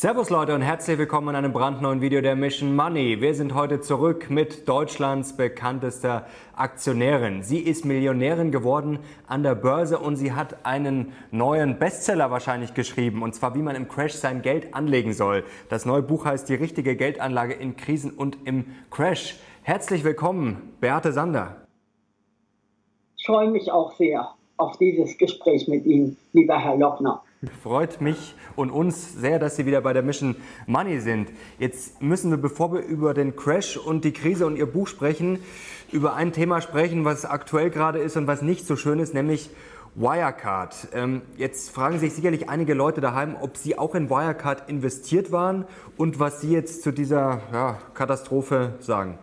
Servus Leute und herzlich willkommen in einem brandneuen Video der Mission Money. Wir sind heute zurück mit Deutschlands bekanntester Aktionärin. Sie ist Millionärin geworden an der Börse und sie hat einen neuen Bestseller wahrscheinlich geschrieben und zwar wie man im Crash sein Geld anlegen soll. Das neue Buch heißt Die richtige Geldanlage in Krisen und im Crash. Herzlich willkommen, Beate Sander. Ich freue mich auch sehr auf dieses Gespräch mit Ihnen, lieber Herr Lochner. Freut mich und uns sehr, dass Sie wieder bei der Mission Money sind. Jetzt müssen wir, bevor wir über den Crash und die Krise und Ihr Buch sprechen, über ein Thema sprechen, was aktuell gerade ist und was nicht so schön ist, nämlich Wirecard. Ähm, jetzt fragen sich sicherlich einige Leute daheim, ob Sie auch in Wirecard investiert waren und was Sie jetzt zu dieser ja, Katastrophe sagen.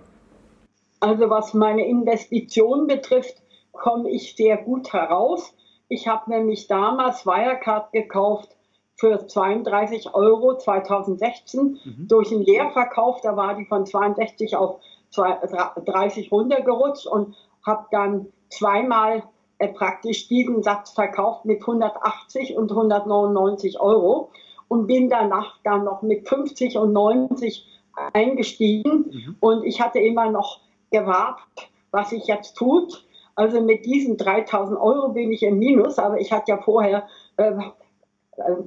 Also was meine Investition betrifft, komme ich sehr gut heraus. Ich habe nämlich damals Wirecard gekauft für 32 Euro 2016 mhm. durch einen Leerverkauf. Da war die von 62 auf 30 runtergerutscht und habe dann zweimal äh, praktisch diesen Satz verkauft mit 180 und 199 Euro und bin danach dann noch mit 50 und 90 eingestiegen. Mhm. Und ich hatte immer noch gewartet, was sich jetzt tut. Also mit diesen 3000 Euro bin ich im Minus, aber ich hatte ja vorher äh,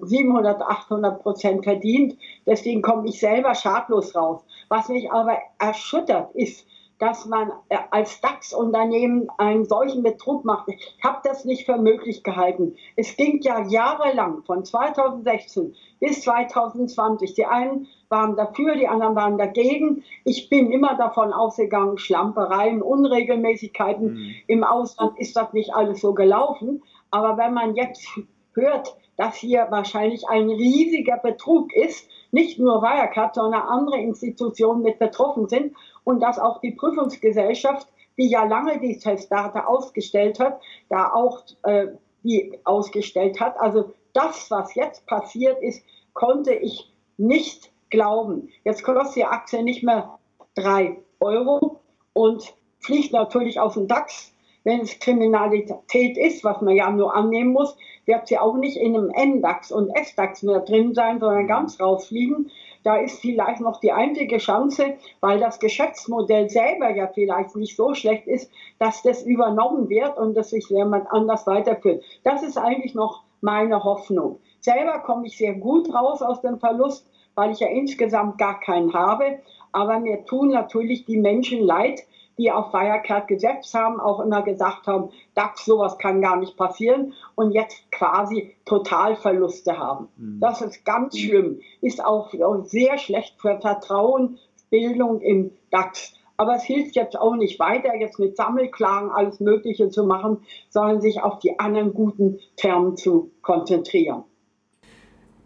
700, 800 Prozent verdient. Deswegen komme ich selber schadlos raus. Was mich aber erschüttert ist, dass man äh, als DAX-Unternehmen einen solchen Betrug macht. Ich habe das nicht für möglich gehalten. Es ging ja jahrelang, von 2016 bis 2020. Die einen waren dafür, die anderen waren dagegen. Ich bin immer davon ausgegangen, Schlampereien, Unregelmäßigkeiten mhm. im Ausland ist das nicht alles so gelaufen. Aber wenn man jetzt hört, dass hier wahrscheinlich ein riesiger Betrug ist, nicht nur Wirecard, sondern andere Institutionen mit betroffen sind und dass auch die Prüfungsgesellschaft, die ja lange die Testdata ausgestellt hat, da auch äh, die ausgestellt hat. Also das, was jetzt passiert ist, konnte ich nicht glauben. Jetzt kostet die Aktie nicht mehr drei Euro und fliegt natürlich auf den DAX. Wenn es Kriminalität ist, was man ja nur annehmen muss, wird sie auch nicht in einem NDAX und SDAX mehr drin sein, sondern ganz rausfliegen. Da ist vielleicht noch die einzige Chance, weil das Geschäftsmodell selber ja vielleicht nicht so schlecht ist, dass das übernommen wird und dass sich jemand anders weiterführt. Das ist eigentlich noch meine Hoffnung. Selber komme ich sehr gut raus aus dem Verlust, weil ich ja insgesamt gar keinen habe. Aber mir tun natürlich die Menschen leid, die auf Wirecard gesetzt haben, auch immer gesagt haben, DAX, sowas kann gar nicht passieren und jetzt quasi Totalverluste haben. Mhm. Das ist ganz schlimm, ist auch sehr schlecht für Vertrauensbildung im DAX. Aber es hilft jetzt auch nicht weiter, jetzt mit Sammelklagen alles Mögliche zu machen, sondern sich auf die anderen guten Termen zu konzentrieren.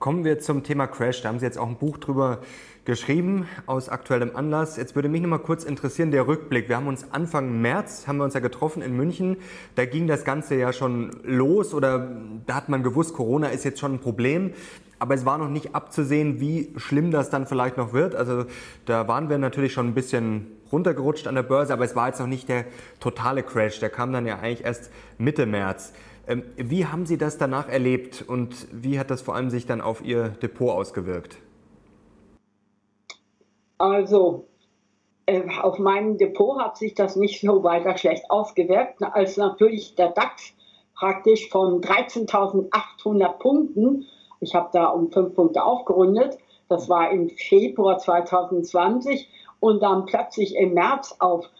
Kommen wir zum Thema Crash. Da haben Sie jetzt auch ein Buch drüber geschrieben aus aktuellem Anlass. Jetzt würde mich noch mal kurz interessieren der Rückblick. Wir haben uns Anfang März haben wir uns ja getroffen in München. Da ging das Ganze ja schon los oder da hat man gewusst, Corona ist jetzt schon ein Problem. Aber es war noch nicht abzusehen, wie schlimm das dann vielleicht noch wird. Also da waren wir natürlich schon ein bisschen runtergerutscht an der Börse, aber es war jetzt noch nicht der totale Crash. Der kam dann ja eigentlich erst Mitte März. Ähm, wie haben Sie das danach erlebt und wie hat das vor allem sich dann auf Ihr Depot ausgewirkt? Also äh, auf meinem Depot hat sich das nicht so weiter schlecht ausgewirkt, als natürlich der DAX praktisch von 13.800 Punkten, ich habe da um fünf Punkte aufgerundet, das war im Februar 2020 und dann plötzlich im März auf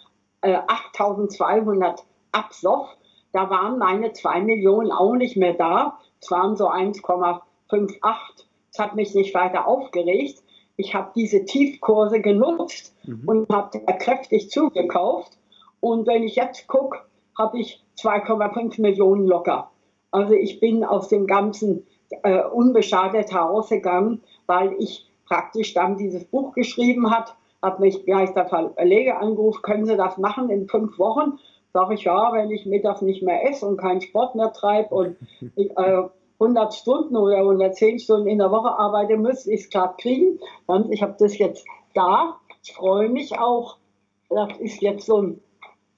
äh, 8.200 absoff da waren meine zwei Millionen auch nicht mehr da. Es waren so 1,58. Das hat mich nicht weiter aufgeregt. Ich habe diese Tiefkurse genutzt mhm. und habe kräftig zugekauft. Und wenn ich jetzt gucke, habe ich 2,5 Millionen locker. Also ich bin aus dem Ganzen äh, unbeschadet herausgegangen, weil ich praktisch dann dieses Buch geschrieben hat, hat mich gleich der Verleger angerufen, können Sie das machen in fünf Wochen? Sage ich ja, wenn ich mittags nicht mehr esse und keinen Sport mehr treibe und äh, 100 Stunden oder 110 Stunden in der Woche arbeiten muss, ich es klar kriegen. Und ich habe das jetzt da. Ich freue mich auch. Das ist jetzt so ein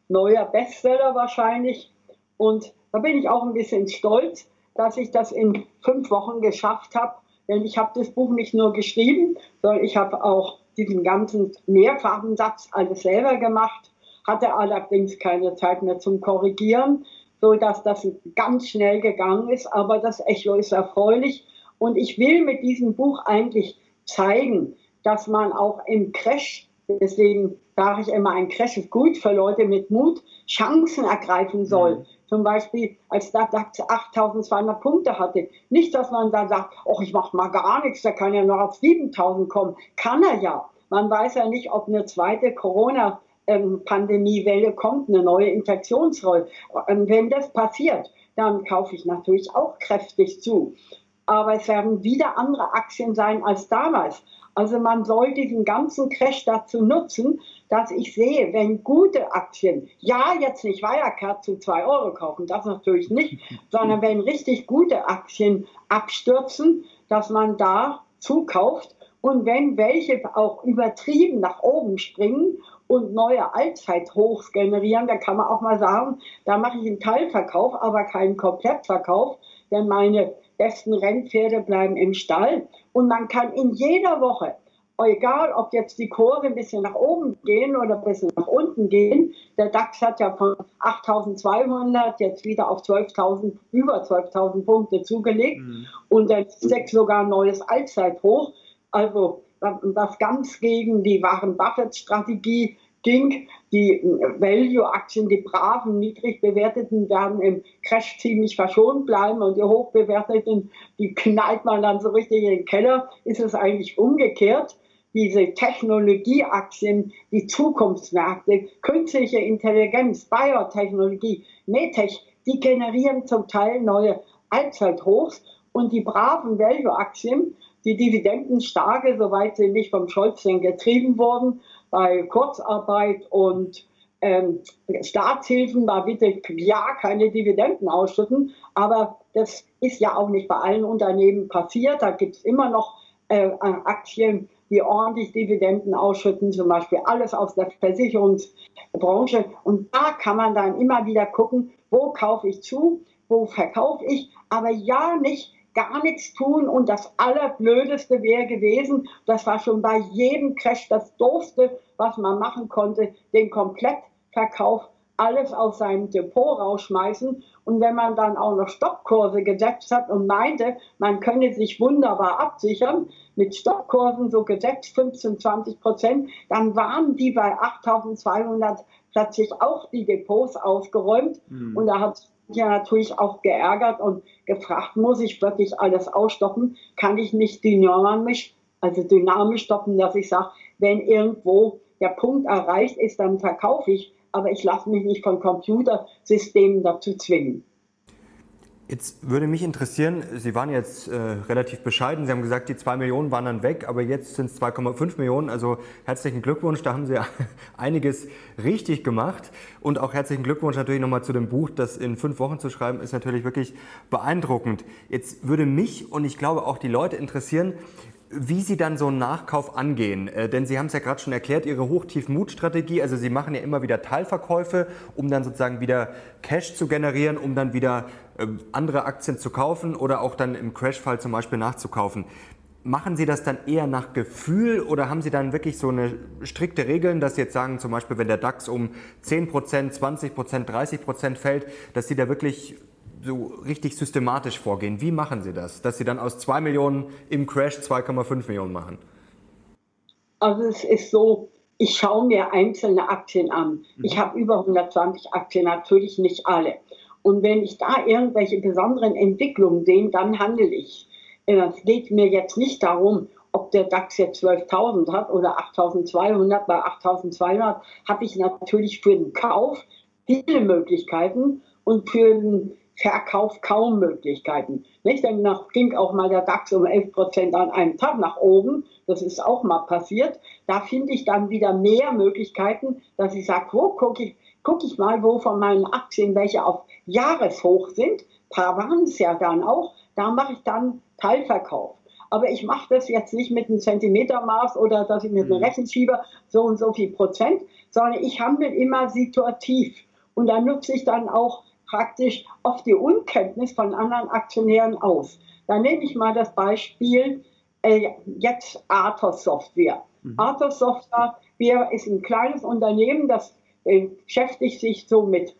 neuer Bestseller wahrscheinlich. Und da bin ich auch ein bisschen stolz, dass ich das in fünf Wochen geschafft habe, Denn ich habe das Buch nicht nur geschrieben, sondern ich habe auch diesen ganzen Mehrfachensatz alles selber gemacht, hatte allerdings keine Zeit mehr zum Korrigieren, so dass das ganz schnell gegangen ist. Aber das Echo ist erfreulich. Und ich will mit diesem Buch eigentlich zeigen, dass man auch im Crash, deswegen sage ich immer, ein Crash ist gut für Leute mit Mut, Chancen ergreifen soll. Mhm. Zum Beispiel, als der DAX 8200 Punkte hatte. Nicht, dass man da sagt, oh, ich mache mal gar nichts, der kann ja noch auf 7000 kommen. Kann er ja. Man weiß ja nicht, ob eine zweite Corona-Pandemiewelle kommt, eine neue Infektionsrolle. Und wenn das passiert, dann kaufe ich natürlich auch kräftig zu. Aber es werden wieder andere Aktien sein als damals. Also man soll diesen ganzen Crash dazu nutzen, dass ich sehe, wenn gute Aktien, ja, jetzt nicht Wirecard zu 2 Euro kaufen, das natürlich nicht, sondern wenn richtig gute Aktien abstürzen, dass man da zukauft und wenn welche auch übertrieben nach oben springen und neue Allzeithochs generieren, da kann man auch mal sagen, da mache ich einen Teilverkauf, aber keinen Komplettverkauf, denn meine besten Rennpferde bleiben im Stall. Und man kann in jeder Woche, egal ob jetzt die Kurve ein bisschen nach oben gehen oder ein bisschen nach unten gehen, der DAX hat ja von 8.200 jetzt wieder auf 12.000, über 12.000 Punkte zugelegt mhm. und der SEC sogar ein neues Allzeithoch. Also das ganz gegen die Warren Buffett-Strategie ging. Die Value-Aktien, die braven, niedrig bewerteten, werden im Crash ziemlich verschont bleiben und die hochbewerteten, die knallt man dann so richtig in den Keller. Ist es eigentlich umgekehrt? Diese Technologieaktien, die Zukunftsmärkte, künstliche Intelligenz, Biotechnologie, Medtech, die generieren zum Teil neue Allzeithochs und die braven Value-Aktien, die Dividendenstarke, soweit sie nicht vom Scholz getrieben wurden, bei Kurzarbeit und ähm, Staatshilfen, da bitte ja keine Dividenden ausschütten. Aber das ist ja auch nicht bei allen Unternehmen passiert. Da gibt es immer noch äh, Aktien, die ordentlich Dividenden ausschütten, zum Beispiel alles aus der Versicherungsbranche. Und da kann man dann immer wieder gucken, wo kaufe ich zu, wo verkaufe ich, aber ja nicht gar nichts tun. Und das Allerblödeste wäre gewesen, das war schon bei jedem Crash das Doofste, was man machen konnte, den Komplettverkauf alles aus seinem Depot rausschmeißen. Und wenn man dann auch noch Stoppkurse gesetzt hat und meinte, man könne sich wunderbar absichern, mit Stoppkursen so gesetzt 15, 20 Prozent, dann waren die bei 8200 plötzlich auch die Depots ausgeräumt. Mhm. Und da hat ja natürlich auch geärgert und gefragt, muss ich wirklich alles ausstoppen? Kann ich nicht dynamisch, also dynamisch stoppen, dass ich sage, wenn irgendwo der Punkt erreicht ist, dann verkaufe ich, aber ich lasse mich nicht von Computersystemen dazu zwingen. Jetzt würde mich interessieren, Sie waren jetzt äh, relativ bescheiden. Sie haben gesagt, die 2 Millionen waren dann weg, aber jetzt sind es 2,5 Millionen. Also herzlichen Glückwunsch, da haben Sie einiges richtig gemacht. Und auch herzlichen Glückwunsch natürlich nochmal zu dem Buch. Das in fünf Wochen zu schreiben, ist natürlich wirklich beeindruckend. Jetzt würde mich und ich glaube auch die Leute interessieren, wie Sie dann so einen Nachkauf angehen. Äh, denn Sie haben es ja gerade schon erklärt, Ihre Hoch-Tief-Mut-Strategie. Also Sie machen ja immer wieder Teilverkäufe, um dann sozusagen wieder Cash zu generieren, um dann wieder andere Aktien zu kaufen oder auch dann im Crash-Fall zum Beispiel nachzukaufen. Machen Sie das dann eher nach Gefühl oder haben Sie dann wirklich so eine strikte Regeln, dass Sie jetzt sagen, zum Beispiel, wenn der DAX um 10%, 20%, 30% fällt, dass Sie da wirklich so richtig systematisch vorgehen. Wie machen Sie das, dass Sie dann aus 2 Millionen im Crash 2,5 Millionen machen? Also es ist so, ich schaue mir einzelne Aktien an. Mhm. Ich habe über 120 Aktien, natürlich nicht alle. Und wenn ich da irgendwelche besonderen Entwicklungen sehe, dann handle ich. Es geht mir jetzt nicht darum, ob der DAX jetzt 12.000 hat oder 8.200. Bei 8.200 habe ich natürlich für den Kauf viele Möglichkeiten und für den Verkauf kaum Möglichkeiten. Nicht? Nach, ging auch mal der DAX um 11 Prozent an einem Tag nach oben. Das ist auch mal passiert. Da finde ich dann wieder mehr Möglichkeiten, dass ich sage, wo gucke ich, guck ich mal, wo von meinen Aktien welche auf Jahreshoch sind. Ein paar waren es ja dann auch. Da mache ich dann Teilverkauf. Aber ich mache das jetzt nicht mit einem Zentimetermaß oder dass ich mit einem mhm. Rechenschieber so und so viel Prozent, sondern ich handle immer situativ. Und da nutze ich dann auch praktisch oft die Unkenntnis von anderen Aktionären aus. Da nehme ich mal das Beispiel äh, jetzt Athos Software. Mhm. Athos Software ist ein kleines Unternehmen, das beschäftigt sich so mit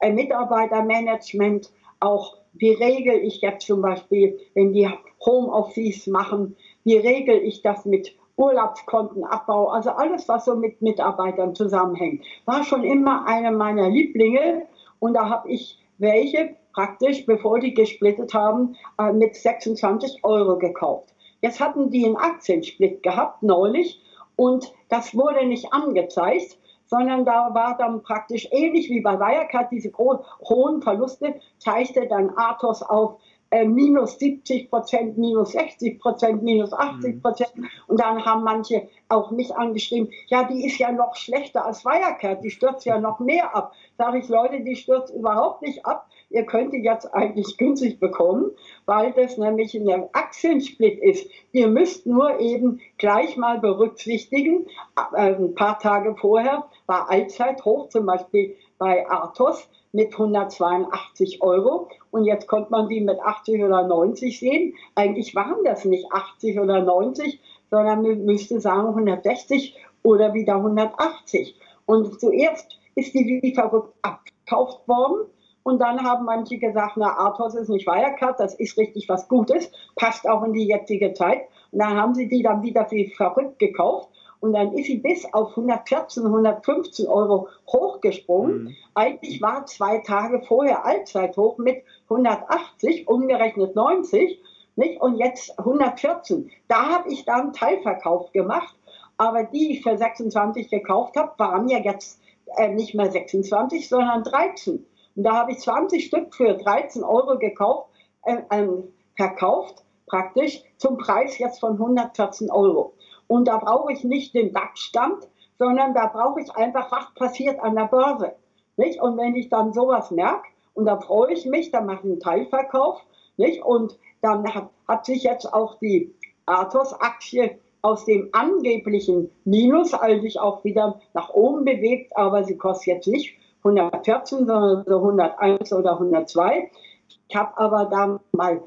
äh, Mitarbeitermanagement, auch wie regel ich jetzt zum Beispiel, wenn die Homeoffice machen, wie regel ich das mit Urlaubskontenabbau, also alles, was so mit Mitarbeitern zusammenhängt, war schon immer eine meiner Lieblinge und da habe ich welche praktisch, bevor die gesplittet haben, äh, mit 26 Euro gekauft. Jetzt hatten die einen Aktiensplit gehabt neulich und das wurde nicht angezeigt, sondern da war dann praktisch ähnlich wie bei Wirecard diese hohen Verluste, zeigte dann Athos auf äh, minus 70 Prozent, minus 60 Prozent, minus 80 mhm. Prozent. Mhm. Und dann haben manche auch mich angeschrieben, ja, die ist ja noch schlechter als Wirecard, die stürzt ja noch mehr ab. Sage ich, Leute, die stürzt überhaupt nicht ab. Ihr könnt die jetzt eigentlich günstig bekommen, weil das nämlich ein Aktiensplit ist. Ihr müsst nur eben gleich mal berücksichtigen, äh, ein paar Tage vorher war Allzeit hoch, zum Beispiel bei Athos mit 182 Euro und jetzt konnte man die mit 80 oder 90 sehen. Eigentlich waren das nicht 80 oder 90, sondern man müsste sagen 160 oder wieder 180. Und zuerst ist die wie verrückt abgekauft worden. Und dann haben manche gesagt, na, Athos ist nicht Wirecard, das ist richtig was Gutes, passt auch in die jetzige Zeit. Und dann haben sie die dann wieder wie verrückt gekauft. Und dann ist sie bis auf 114, 115 Euro hochgesprungen. Mhm. Eigentlich war zwei Tage vorher Allzeithoch mit 180, umgerechnet 90. Nicht? Und jetzt 114. Da habe ich dann Teilverkauf gemacht. Aber die, die ich für 26 gekauft habe, waren ja jetzt äh, nicht mehr 26, sondern 13. Und da habe ich 20 Stück für 13 Euro gekauft, äh, äh, verkauft, praktisch zum Preis jetzt von 114 Euro. Und da brauche ich nicht den DAX-Stand, sondern da brauche ich einfach, was passiert an der Börse. Nicht? Und wenn ich dann sowas merke, und da freue ich mich, dann mache ich einen Teilverkauf. Nicht? Und dann hat, hat sich jetzt auch die Athos-Aktie aus dem angeblichen Minus eigentlich auch wieder nach oben bewegt, aber sie kostet jetzt nicht 114, sondern so 101 oder 102. Ich habe aber da mal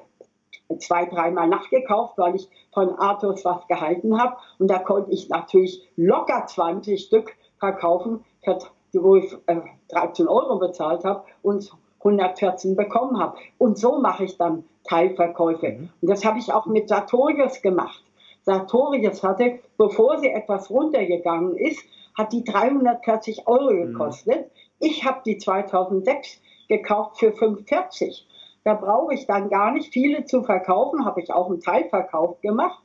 zwei, dreimal nachgekauft, weil ich von Athos was gehalten habe. Und da konnte ich natürlich locker 20 Stück verkaufen, wo ich 13 äh, Euro bezahlt habe und 114 bekommen habe. Und so mache ich dann Teilverkäufe. Mhm. Und das habe ich auch mit Sartorius gemacht. Sartorius hatte, bevor sie etwas runtergegangen ist, hat die 340 Euro mhm. gekostet. Mhm. Ich habe die 2006 gekauft für 45. Da brauche ich dann gar nicht viele zu verkaufen, habe ich auch einen Teilverkauf gemacht.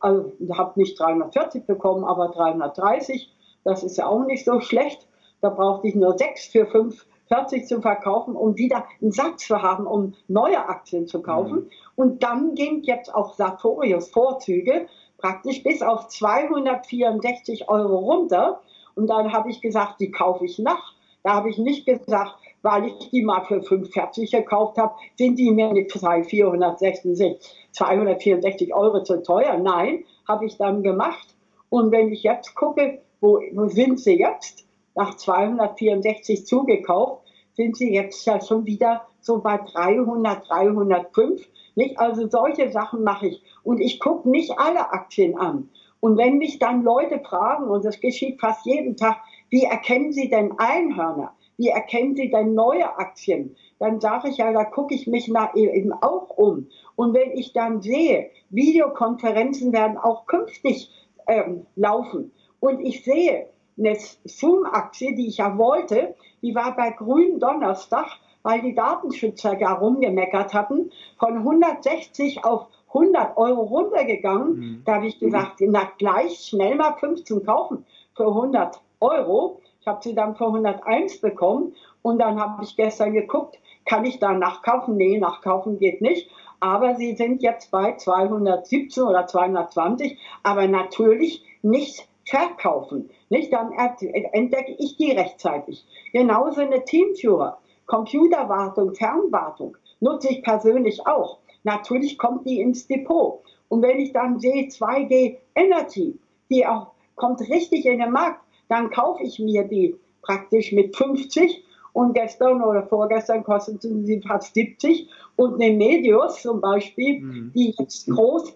Also, habe nicht 340 bekommen, aber 330. Das ist ja auch nicht so schlecht. Da brauchte ich nur sechs für 540 zu verkaufen, um wieder einen Satz zu haben, um neue Aktien zu kaufen. Mhm. Und dann ging jetzt auch Sartorius Vorzüge praktisch bis auf 264 Euro runter. Und dann habe ich gesagt, die kaufe ich nach. Da habe ich nicht gesagt, weil ich die mal für 45 gekauft habe, sind die mir mit 466, 264 Euro zu teuer. Nein, habe ich dann gemacht. Und wenn ich jetzt gucke, wo, wo sind sie jetzt? Nach 264 zugekauft, sind sie jetzt ja schon wieder so bei 300, 305. Nicht? Also solche Sachen mache ich. Und ich gucke nicht alle Aktien an. Und wenn mich dann Leute fragen, und das geschieht fast jeden Tag, wie erkennen Sie denn Einhörner? Wie erkennen Sie denn neue Aktien? Dann sage ich ja, da gucke ich mich nach, eben auch um. Und wenn ich dann sehe, Videokonferenzen werden auch künftig ähm, laufen und ich sehe, eine Zoom-Aktie, die ich ja wollte, die war bei Grün Donnerstag, weil die Datenschützer da rumgemeckert hatten, von 160 auf 100 Euro runtergegangen. Mhm. Da habe ich gesagt, na gleich schnell mal 15 kaufen für 100 Euro. Habe sie dann für 101 bekommen und dann habe ich gestern geguckt, kann ich da nachkaufen? Nee, nachkaufen geht nicht. Aber sie sind jetzt bei 217 oder 220, aber natürlich nicht verkaufen. Nicht? Dann entdecke ich die rechtzeitig. Genauso eine Teamführer, Computerwartung, Fernwartung nutze ich persönlich auch. Natürlich kommt die ins Depot. Und wenn ich dann sehe 2G Energy, die auch kommt richtig in den Markt, dann kaufe ich mir die praktisch mit 50 und gestern oder vorgestern kosteten sie fast 70 und eine Medius zum Beispiel, mhm. die jetzt groß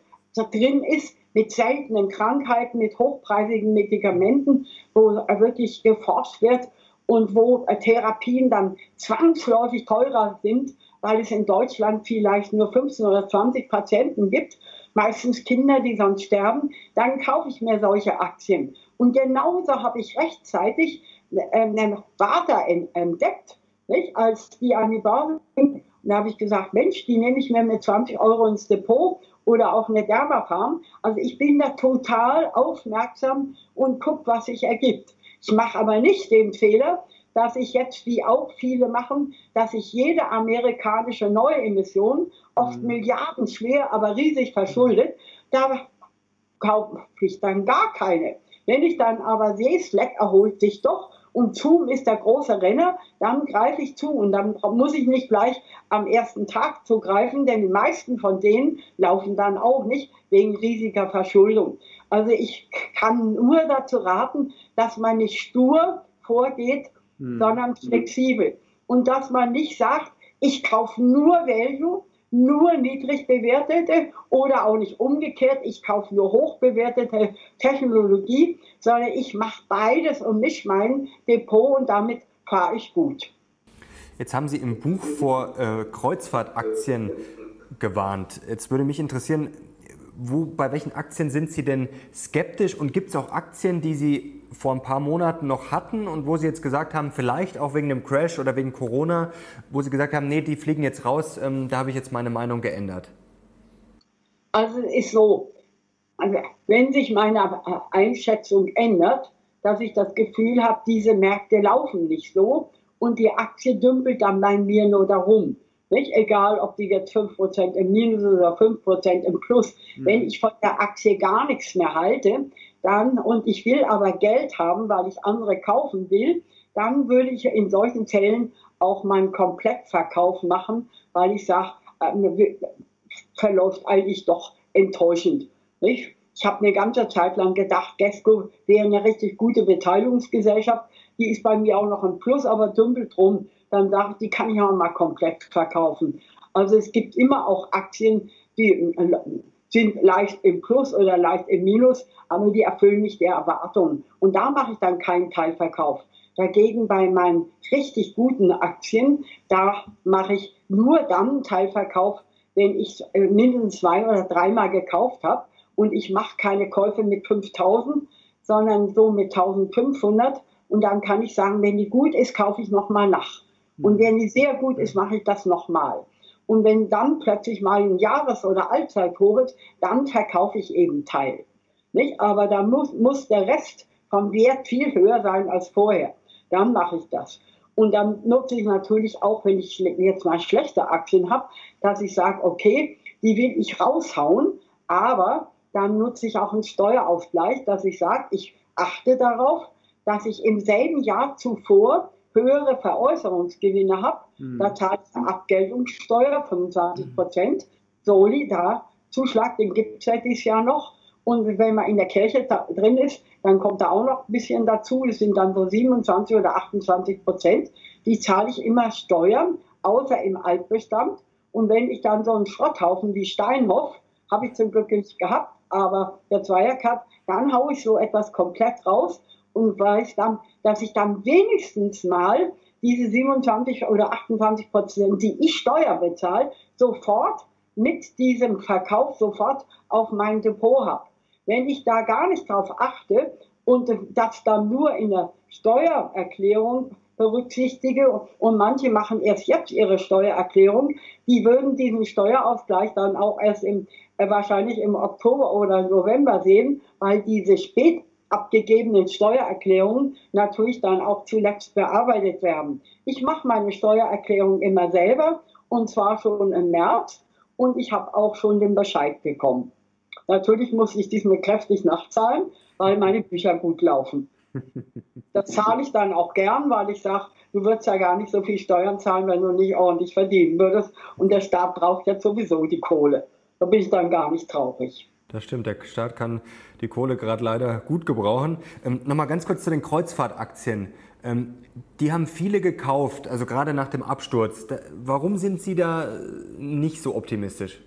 drin ist, mit seltenen Krankheiten, mit hochpreisigen Medikamenten, wo wirklich geforscht wird und wo Therapien dann zwangsläufig teurer sind, weil es in Deutschland vielleicht nur 15 oder 20 Patienten gibt, meistens Kinder, die sonst sterben, dann kaufe ich mir solche Aktien. Und genauso habe ich rechtzeitig einen ähm, Vater entdeckt, nicht? als die an die Börse ging. Und da habe ich gesagt, Mensch, die nehme ich mir mit 20 Euro ins Depot oder auch eine Dermafarm. Also ich bin da total aufmerksam und gucke, was sich ergibt. Ich mache aber nicht den Fehler, dass ich jetzt, wie auch viele machen, dass ich jede amerikanische Neuemission, oft mhm. Milliarden schwer, aber riesig verschuldet, da kaufe ich dann gar keine. Wenn ich dann aber sehe, Slack erholt sich doch und Zoom ist der große Renner, dann greife ich zu und dann muss ich nicht gleich am ersten Tag zugreifen, denn die meisten von denen laufen dann auch nicht wegen riesiger Verschuldung. Also ich kann nur dazu raten, dass man nicht stur vorgeht, hm. sondern flexibel. Und dass man nicht sagt, ich kaufe nur Value, nur niedrig bewertete oder auch nicht umgekehrt, ich kaufe nur hoch bewertete Technologie, sondern ich mache beides und mische mein Depot und damit fahre ich gut. Jetzt haben Sie im Buch vor äh, Kreuzfahrtaktien gewarnt. Jetzt würde mich interessieren, wo, bei welchen Aktien sind Sie denn skeptisch und gibt es auch Aktien, die Sie vor ein paar Monaten noch hatten und wo Sie jetzt gesagt haben, vielleicht auch wegen dem Crash oder wegen Corona, wo Sie gesagt haben, nee, die fliegen jetzt raus, ähm, da habe ich jetzt meine Meinung geändert? Also es ist so, also wenn sich meine Einschätzung ändert, dass ich das Gefühl habe, diese Märkte laufen nicht so und die Aktie dümpelt dann bei mir nur darum. Nicht? Egal, ob die jetzt 5% im Minus oder 5% im Plus. Mhm. Wenn ich von der Aktie gar nichts mehr halte, dann, und ich will aber Geld haben, weil ich andere kaufen will, dann würde ich in solchen Fällen auch meinen Komplettverkauf machen, weil ich sage, äh, verläuft eigentlich doch enttäuschend. Nicht? Ich habe eine ganze Zeit lang gedacht, Gesco wäre eine richtig gute Beteiligungsgesellschaft. Die ist bei mir auch noch ein Plus, aber dümpelt drum. Dann sage ich, die kann ich auch mal komplett verkaufen. Also es gibt immer auch Aktien, die äh, sind leicht im Plus oder leicht im Minus, aber die erfüllen nicht der Erwartungen. Und da mache ich dann keinen Teilverkauf. Dagegen bei meinen richtig guten Aktien, da mache ich nur dann einen Teilverkauf, wenn ich äh, mindestens zwei oder dreimal gekauft habe und ich mache keine Käufe mit 5000, sondern so mit 1500 und dann kann ich sagen, wenn die gut ist, kaufe ich nochmal nach. Und wenn die sehr gut ist, mache ich das nochmal. Und wenn dann plötzlich mal ein Jahres- oder Allzeithoch ist, dann verkaufe ich eben Teil. Nicht? Aber da muss, muss der Rest vom Wert viel höher sein als vorher. Dann mache ich das. Und dann nutze ich natürlich auch, wenn ich jetzt mal schlechte Aktien habe, dass ich sage, okay, die will ich raushauen, aber dann nutze ich auch einen Steuerausgleich, dass ich sage, ich achte darauf, dass ich im selben Jahr zuvor höhere Veräußerungsgewinne habe, mhm. da zahlt ich Abgeltungssteuer 25 Prozent. Soli, da Zuschlag, den gibt es ja dieses Jahr noch. Und wenn man in der Kirche drin ist, dann kommt da auch noch ein bisschen dazu. Das sind dann so 27 oder 28 Prozent. Die zahle ich immer Steuern, außer im Altbestand. Und wenn ich dann so einen Schrotthaufen wie Steinhoff, habe ich zum Glück nicht gehabt, aber der Zweiercup, dann haue ich so etwas komplett raus und weiß dann, dass ich dann wenigstens mal diese 27 oder 28 Prozent, die ich Steuer bezahle, sofort mit diesem Verkauf sofort auf mein Depot habe. Wenn ich da gar nicht drauf achte und das dann nur in der Steuererklärung berücksichtige und manche machen erst jetzt ihre Steuererklärung, die würden diesen Steuerausgleich dann auch erst im, äh, wahrscheinlich im Oktober oder November sehen, weil diese spät abgegebenen Steuererklärungen natürlich dann auch zuletzt bearbeitet werden. Ich mache meine Steuererklärung immer selber und zwar schon im März und ich habe auch schon den Bescheid bekommen. Natürlich muss ich diesen kräftig nachzahlen, weil meine Bücher gut laufen. Das zahle ich dann auch gern, weil ich sage, du würdest ja gar nicht so viel Steuern zahlen, wenn du nicht ordentlich verdienen würdest. Und der Staat braucht ja sowieso die Kohle. Da bin ich dann gar nicht traurig. Das stimmt, der Staat kann die Kohle gerade leider gut gebrauchen. Ähm, Nochmal ganz kurz zu den Kreuzfahrtaktien. Ähm, die haben viele gekauft, also gerade nach dem Absturz. Da, warum sind Sie da nicht so optimistisch?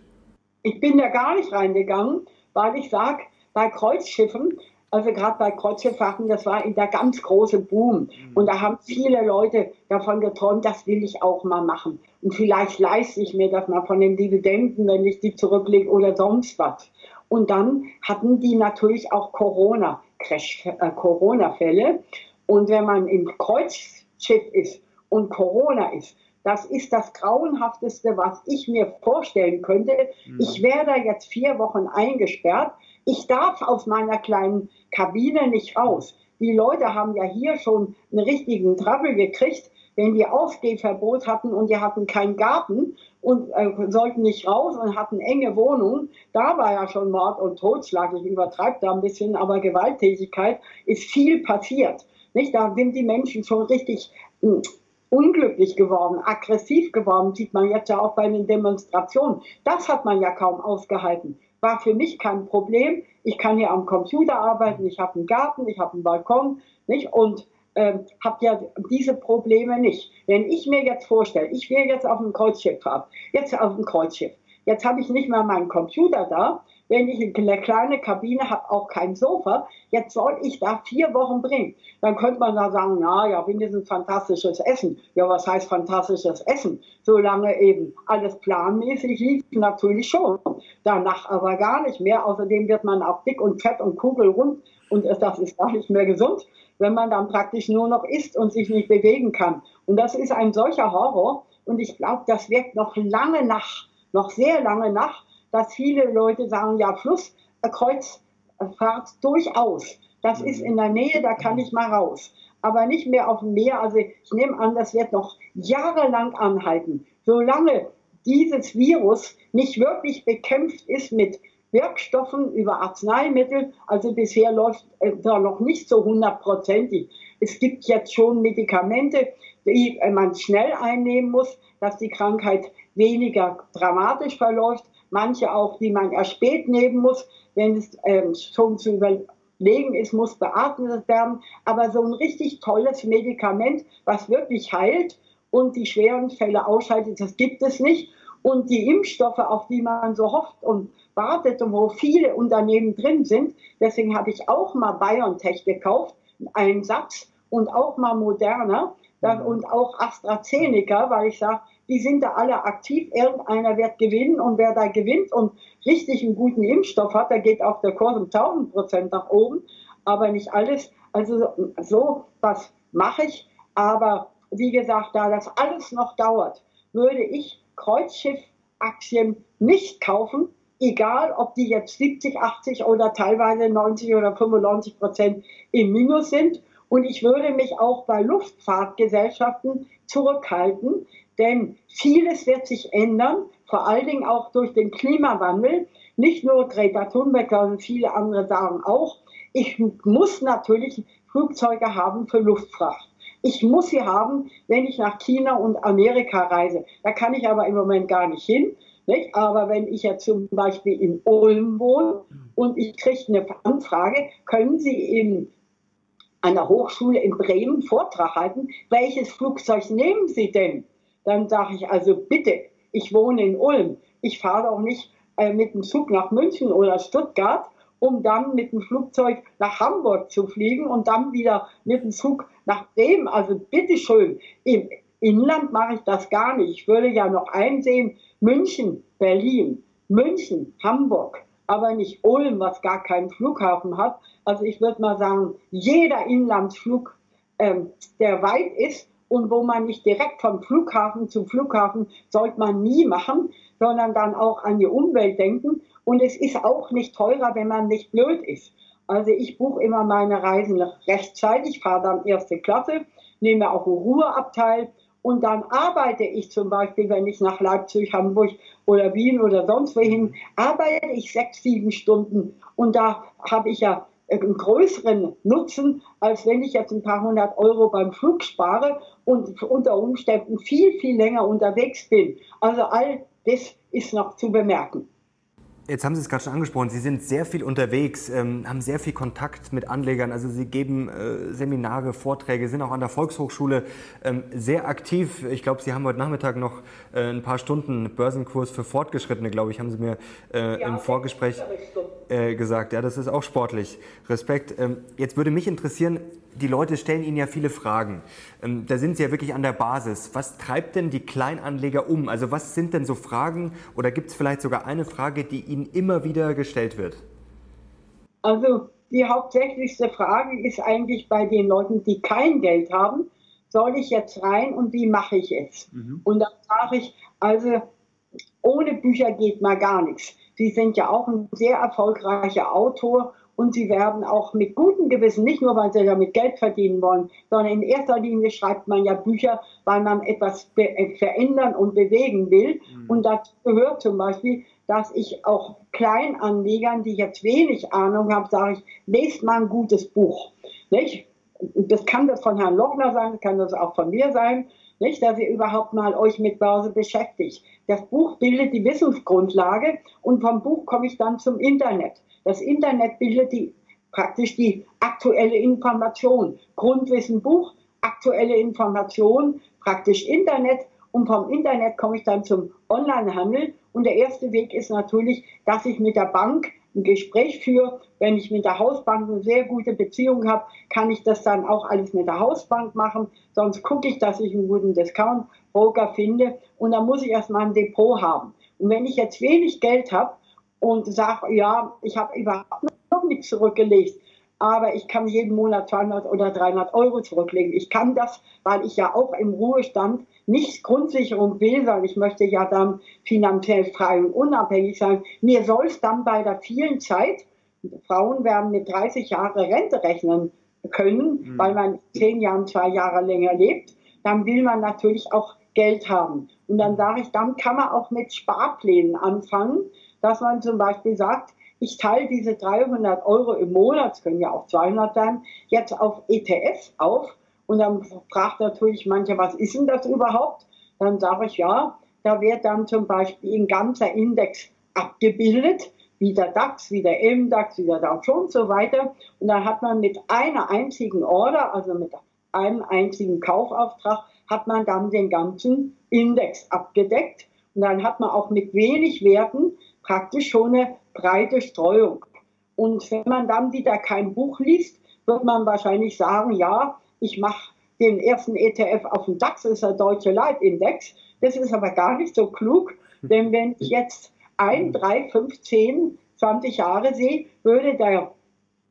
Ich bin da gar nicht reingegangen, weil ich sage, bei Kreuzschiffen, also gerade bei Kreuzschifffahrten, das war in der ganz große Boom. Mhm. Und da haben viele Leute davon geträumt, das will ich auch mal machen. Und vielleicht leiste ich mir das mal von den Dividenden, wenn ich die zurücklege oder sonst was. Und dann hatten die natürlich auch Corona, äh, Corona-Fälle. Und wenn man im Kreuzschiff ist und Corona ist, das ist das Grauenhafteste, was ich mir vorstellen könnte. Mhm. Ich werde jetzt vier Wochen eingesperrt. Ich darf aus meiner kleinen Kabine nicht raus. Die Leute haben ja hier schon einen richtigen Trouble gekriegt, wenn die Aufgehverbot hatten und die hatten keinen Garten und äh, sollten nicht raus und hatten enge Wohnungen. Da war ja schon Mord und Totschlag. Ich übertreibe da ein bisschen, aber Gewalttätigkeit ist viel passiert. Nicht? Da sind die Menschen schon richtig mh, hm, unglücklich geworden, aggressiv geworden, sieht man jetzt ja auch bei den Demonstrationen. Das hat man ja kaum ausgehalten war für mich kein Problem. Ich kann hier am Computer arbeiten, ich habe einen Garten, ich habe einen Balkon, nicht? Und ähm, habe ja diese Probleme nicht. Wenn ich mir jetzt vorstelle, ich will jetzt auf ein Kreuzschiff fahren, jetzt auf ein Kreuzschiff, jetzt habe ich nicht mal meinen Computer da, wenn ich eine kleine Kabine habe, auch kein Sofa, jetzt soll ich da vier Wochen bringen. Dann könnte man da sagen, na ja, wenigstens fantastisches Essen. Ja, was heißt fantastisches Essen? Solange eben alles planmäßig lief, natürlich schon. Danach aber gar nicht mehr. Außerdem wird man auch dick und fett und kugelrund und das ist gar nicht mehr gesund, wenn man dann praktisch nur noch isst und sich nicht bewegen kann. Und das ist ein solcher Horror. Und ich glaube, das wirkt noch lange nach, noch sehr lange nach, dass viele Leute sagen, ja, Flusskreuzfahrt durchaus. Das ist in der Nähe, da kann ich mal raus. Aber nicht mehr auf dem Meer. Also ich nehme an, das wird noch jahrelang anhalten. Solange dieses Virus nicht wirklich bekämpft ist mit Wirkstoffen über Arzneimittel, also bisher läuft äh, da noch nicht so hundertprozentig. Es gibt jetzt schon Medikamente, die man schnell einnehmen muss, dass die Krankheit weniger dramatisch verläuft manche auch, die man erst spät nehmen muss, wenn es ähm, schon zu überlegen ist, muss beatmet werden. Aber so ein richtig tolles Medikament, was wirklich heilt und die schweren Fälle ausschaltet, das gibt es nicht. Und die Impfstoffe, auf die man so hofft und wartet und wo viele Unternehmen drin sind, deswegen habe ich auch mal BioNTech gekauft, einen Satz und auch mal Moderna mhm. und auch AstraZeneca, weil ich sage, die sind da alle aktiv. Irgendeiner wird gewinnen und wer da gewinnt und richtig einen guten Impfstoff hat, da geht auch der Kurs um 1000 Prozent nach oben. Aber nicht alles. Also so was mache ich. Aber wie gesagt, da das alles noch dauert, würde ich Kreuzschiff-Aktien nicht kaufen, egal ob die jetzt 70, 80 oder teilweise 90 oder 95 Prozent im Minus sind. Und ich würde mich auch bei Luftfahrtgesellschaften zurückhalten, denn vieles wird sich ändern, vor allen Dingen auch durch den Klimawandel. Nicht nur Greta Thunberg, sondern viele andere sagen auch, ich muss natürlich Flugzeuge haben für Luftfracht. Ich muss sie haben, wenn ich nach China und Amerika reise. Da kann ich aber im Moment gar nicht hin. Nicht? Aber wenn ich jetzt zum Beispiel in Ulm wohne und ich kriege eine Anfrage, können Sie in einer Hochschule in Bremen Vortrag halten, welches Flugzeug nehmen Sie denn? dann sage ich also bitte, ich wohne in Ulm, ich fahre doch nicht äh, mit dem Zug nach München oder Stuttgart, um dann mit dem Flugzeug nach Hamburg zu fliegen und dann wieder mit dem Zug nach Bremen. Also bitteschön, im Inland mache ich das gar nicht. Ich würde ja noch einsehen, München, Berlin, München, Hamburg, aber nicht Ulm, was gar keinen Flughafen hat. Also ich würde mal sagen, jeder Inlandsflug, ähm, der weit ist, und wo man nicht direkt vom Flughafen zum Flughafen sollte man nie machen, sondern dann auch an die Umwelt denken. Und es ist auch nicht teurer, wenn man nicht blöd ist. Also ich buche immer meine Reisen rechtzeitig, fahre dann erste Klasse, nehme auch einen Ruheabteil und dann arbeite ich zum Beispiel, wenn ich nach Leipzig, Hamburg oder Wien oder sonst wohin, arbeite ich sechs, sieben Stunden und da habe ich ja einen größeren Nutzen, als wenn ich jetzt ein paar hundert Euro beim Flug spare und unter Umständen viel, viel länger unterwegs bin. Also all das ist noch zu bemerken. Jetzt haben Sie es gerade schon angesprochen, Sie sind sehr viel unterwegs, ähm, haben sehr viel Kontakt mit Anlegern, also Sie geben äh, Seminare, Vorträge, sind auch an der Volkshochschule ähm, sehr aktiv. Ich glaube, Sie haben heute Nachmittag noch äh, ein paar Stunden Börsenkurs für Fortgeschrittene, glaube ich, haben Sie mir äh, ja, im Vorgespräch äh, gesagt. Ja, das ist auch sportlich. Respekt. Ähm, jetzt würde mich interessieren, die Leute stellen Ihnen ja viele Fragen. Ähm, da sind Sie ja wirklich an der Basis. Was treibt denn die Kleinanleger um? Also was sind denn so Fragen oder gibt es vielleicht sogar eine Frage, die Ihnen immer wieder gestellt wird? Also die hauptsächlichste Frage ist eigentlich bei den Leuten, die kein Geld haben, soll ich jetzt rein und wie mache ich es? Mhm. Und dann sage ich, also ohne Bücher geht mal gar nichts. Sie sind ja auch ein sehr erfolgreicher Autor und sie werden auch mit gutem Gewissen, nicht nur weil sie damit Geld verdienen wollen, sondern in erster Linie schreibt man ja Bücher, weil man etwas äh, verändern und bewegen will. Mhm. Und dazu gehört zum Beispiel, dass ich auch Kleinanlegern, die jetzt wenig Ahnung haben, sage ich, lest mal ein gutes Buch. Nicht? Das kann das von Herrn Lochner sein, das kann das auch von mir sein nicht, dass ihr überhaupt mal euch mit Börse beschäftigt. Das Buch bildet die Wissensgrundlage und vom Buch komme ich dann zum Internet. Das Internet bildet die, praktisch die aktuelle Information. Grundwissen Buch, aktuelle Information, praktisch Internet und vom Internet komme ich dann zum Onlinehandel. Und der erste Weg ist natürlich, dass ich mit der Bank ein Gespräch führe. Wenn ich mit der Hausbank eine sehr gute Beziehung habe, kann ich das dann auch alles mit der Hausbank machen. Sonst gucke ich, dass ich einen guten Discount-Broker finde. Und dann muss ich erstmal ein Depot haben. Und wenn ich jetzt wenig Geld habe und sage, ja, ich habe überhaupt noch nichts zurückgelegt, aber ich kann jeden Monat 200 oder 300 Euro zurücklegen. Ich kann das, weil ich ja auch im Ruhestand nicht Grundsicherung will, weil ich möchte ja dann finanziell frei und unabhängig sein. Mir soll es dann bei der vielen Zeit, Frauen werden mit 30 Jahren Rente rechnen können, mhm. weil man zehn Jahren, zwei Jahre länger lebt, dann will man natürlich auch Geld haben. Und dann sage ich, dann kann man auch mit Sparplänen anfangen, dass man zum Beispiel sagt, ich teile diese 300 Euro im Monat, es können ja auch 200 sein, jetzt auf ETFs auf und dann fragt natürlich mancher, was ist denn das überhaupt? Dann sage ich, ja, da wird dann zum Beispiel ein ganzer Index abgebildet, wie der DAX, wie der MDAX, wie der Jones und so weiter. Und dann hat man mit einer einzigen Order, also mit einem einzigen Kaufauftrag, hat man dann den ganzen Index abgedeckt. Und dann hat man auch mit wenig Werten praktisch schon eine breite Streuung. Und wenn man dann wieder kein Buch liest, wird man wahrscheinlich sagen, ja, ich mache den ersten ETF auf dem DAX, das ist der deutsche Leitindex. Das ist aber gar nicht so klug, denn wenn ich jetzt ein, drei, fünf, zehn, 20 Jahre sehe, würde der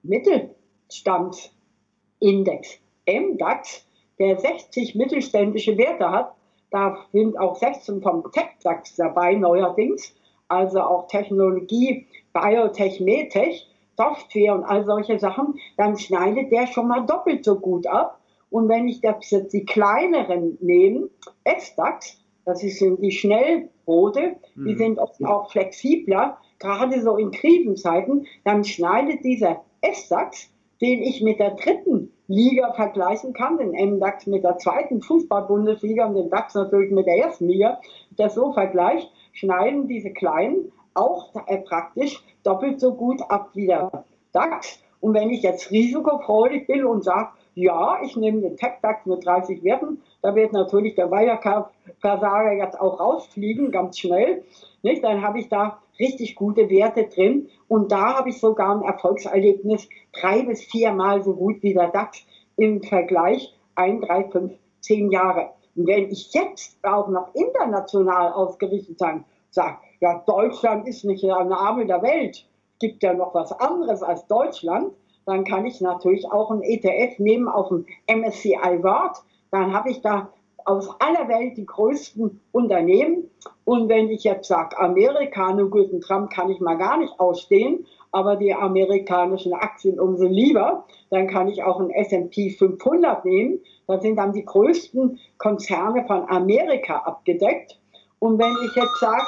Mittelstandsindex MDAX, der 60 mittelständische Werte hat, da sind auch 16 vom Tech-DAX dabei neuerdings, also auch Technologie, Biotech, Medtech, Software und all solche Sachen, dann schneidet der schon mal doppelt so gut ab und wenn ich jetzt die kleineren nehme, S-DAX, das sind die Schnellboote, mhm. die sind oft auch flexibler, gerade so in Krisenzeiten, dann schneidet dieser S-DAX, den ich mit der dritten Liga vergleichen kann, den M-DAX mit der zweiten Fußball-Bundesliga und den DAX natürlich mit der ersten Liga, das so vergleicht, schneiden diese kleinen auch äh, praktisch doppelt so gut ab wie der DAX. Und wenn ich jetzt risikofreudig bin und sage, ja, ich nehme den Tech-DAX mit 30 Werten. Da wird natürlich der Wirecard-Versager jetzt auch rausfliegen, ganz schnell. Nicht? Dann habe ich da richtig gute Werte drin. Und da habe ich sogar ein Erfolgserlebnis drei bis viermal so gut wie der DAX im Vergleich ein, drei, fünf, zehn Jahre. Und wenn ich jetzt auch noch international ausgerichtet sein, sage, ja, Deutschland ist nicht der Name der Welt, gibt ja noch was anderes als Deutschland, dann kann ich natürlich auch ein ETF nehmen auf dem MSCI World. Dann habe ich da aus aller Welt die größten Unternehmen. Und wenn ich jetzt sage, Amerika, nur guten Trump kann ich mal gar nicht ausstehen, aber die amerikanischen Aktien umso lieber, dann kann ich auch ein S&P 500 nehmen. Da sind dann die größten Konzerne von Amerika abgedeckt. Und wenn ich jetzt sage,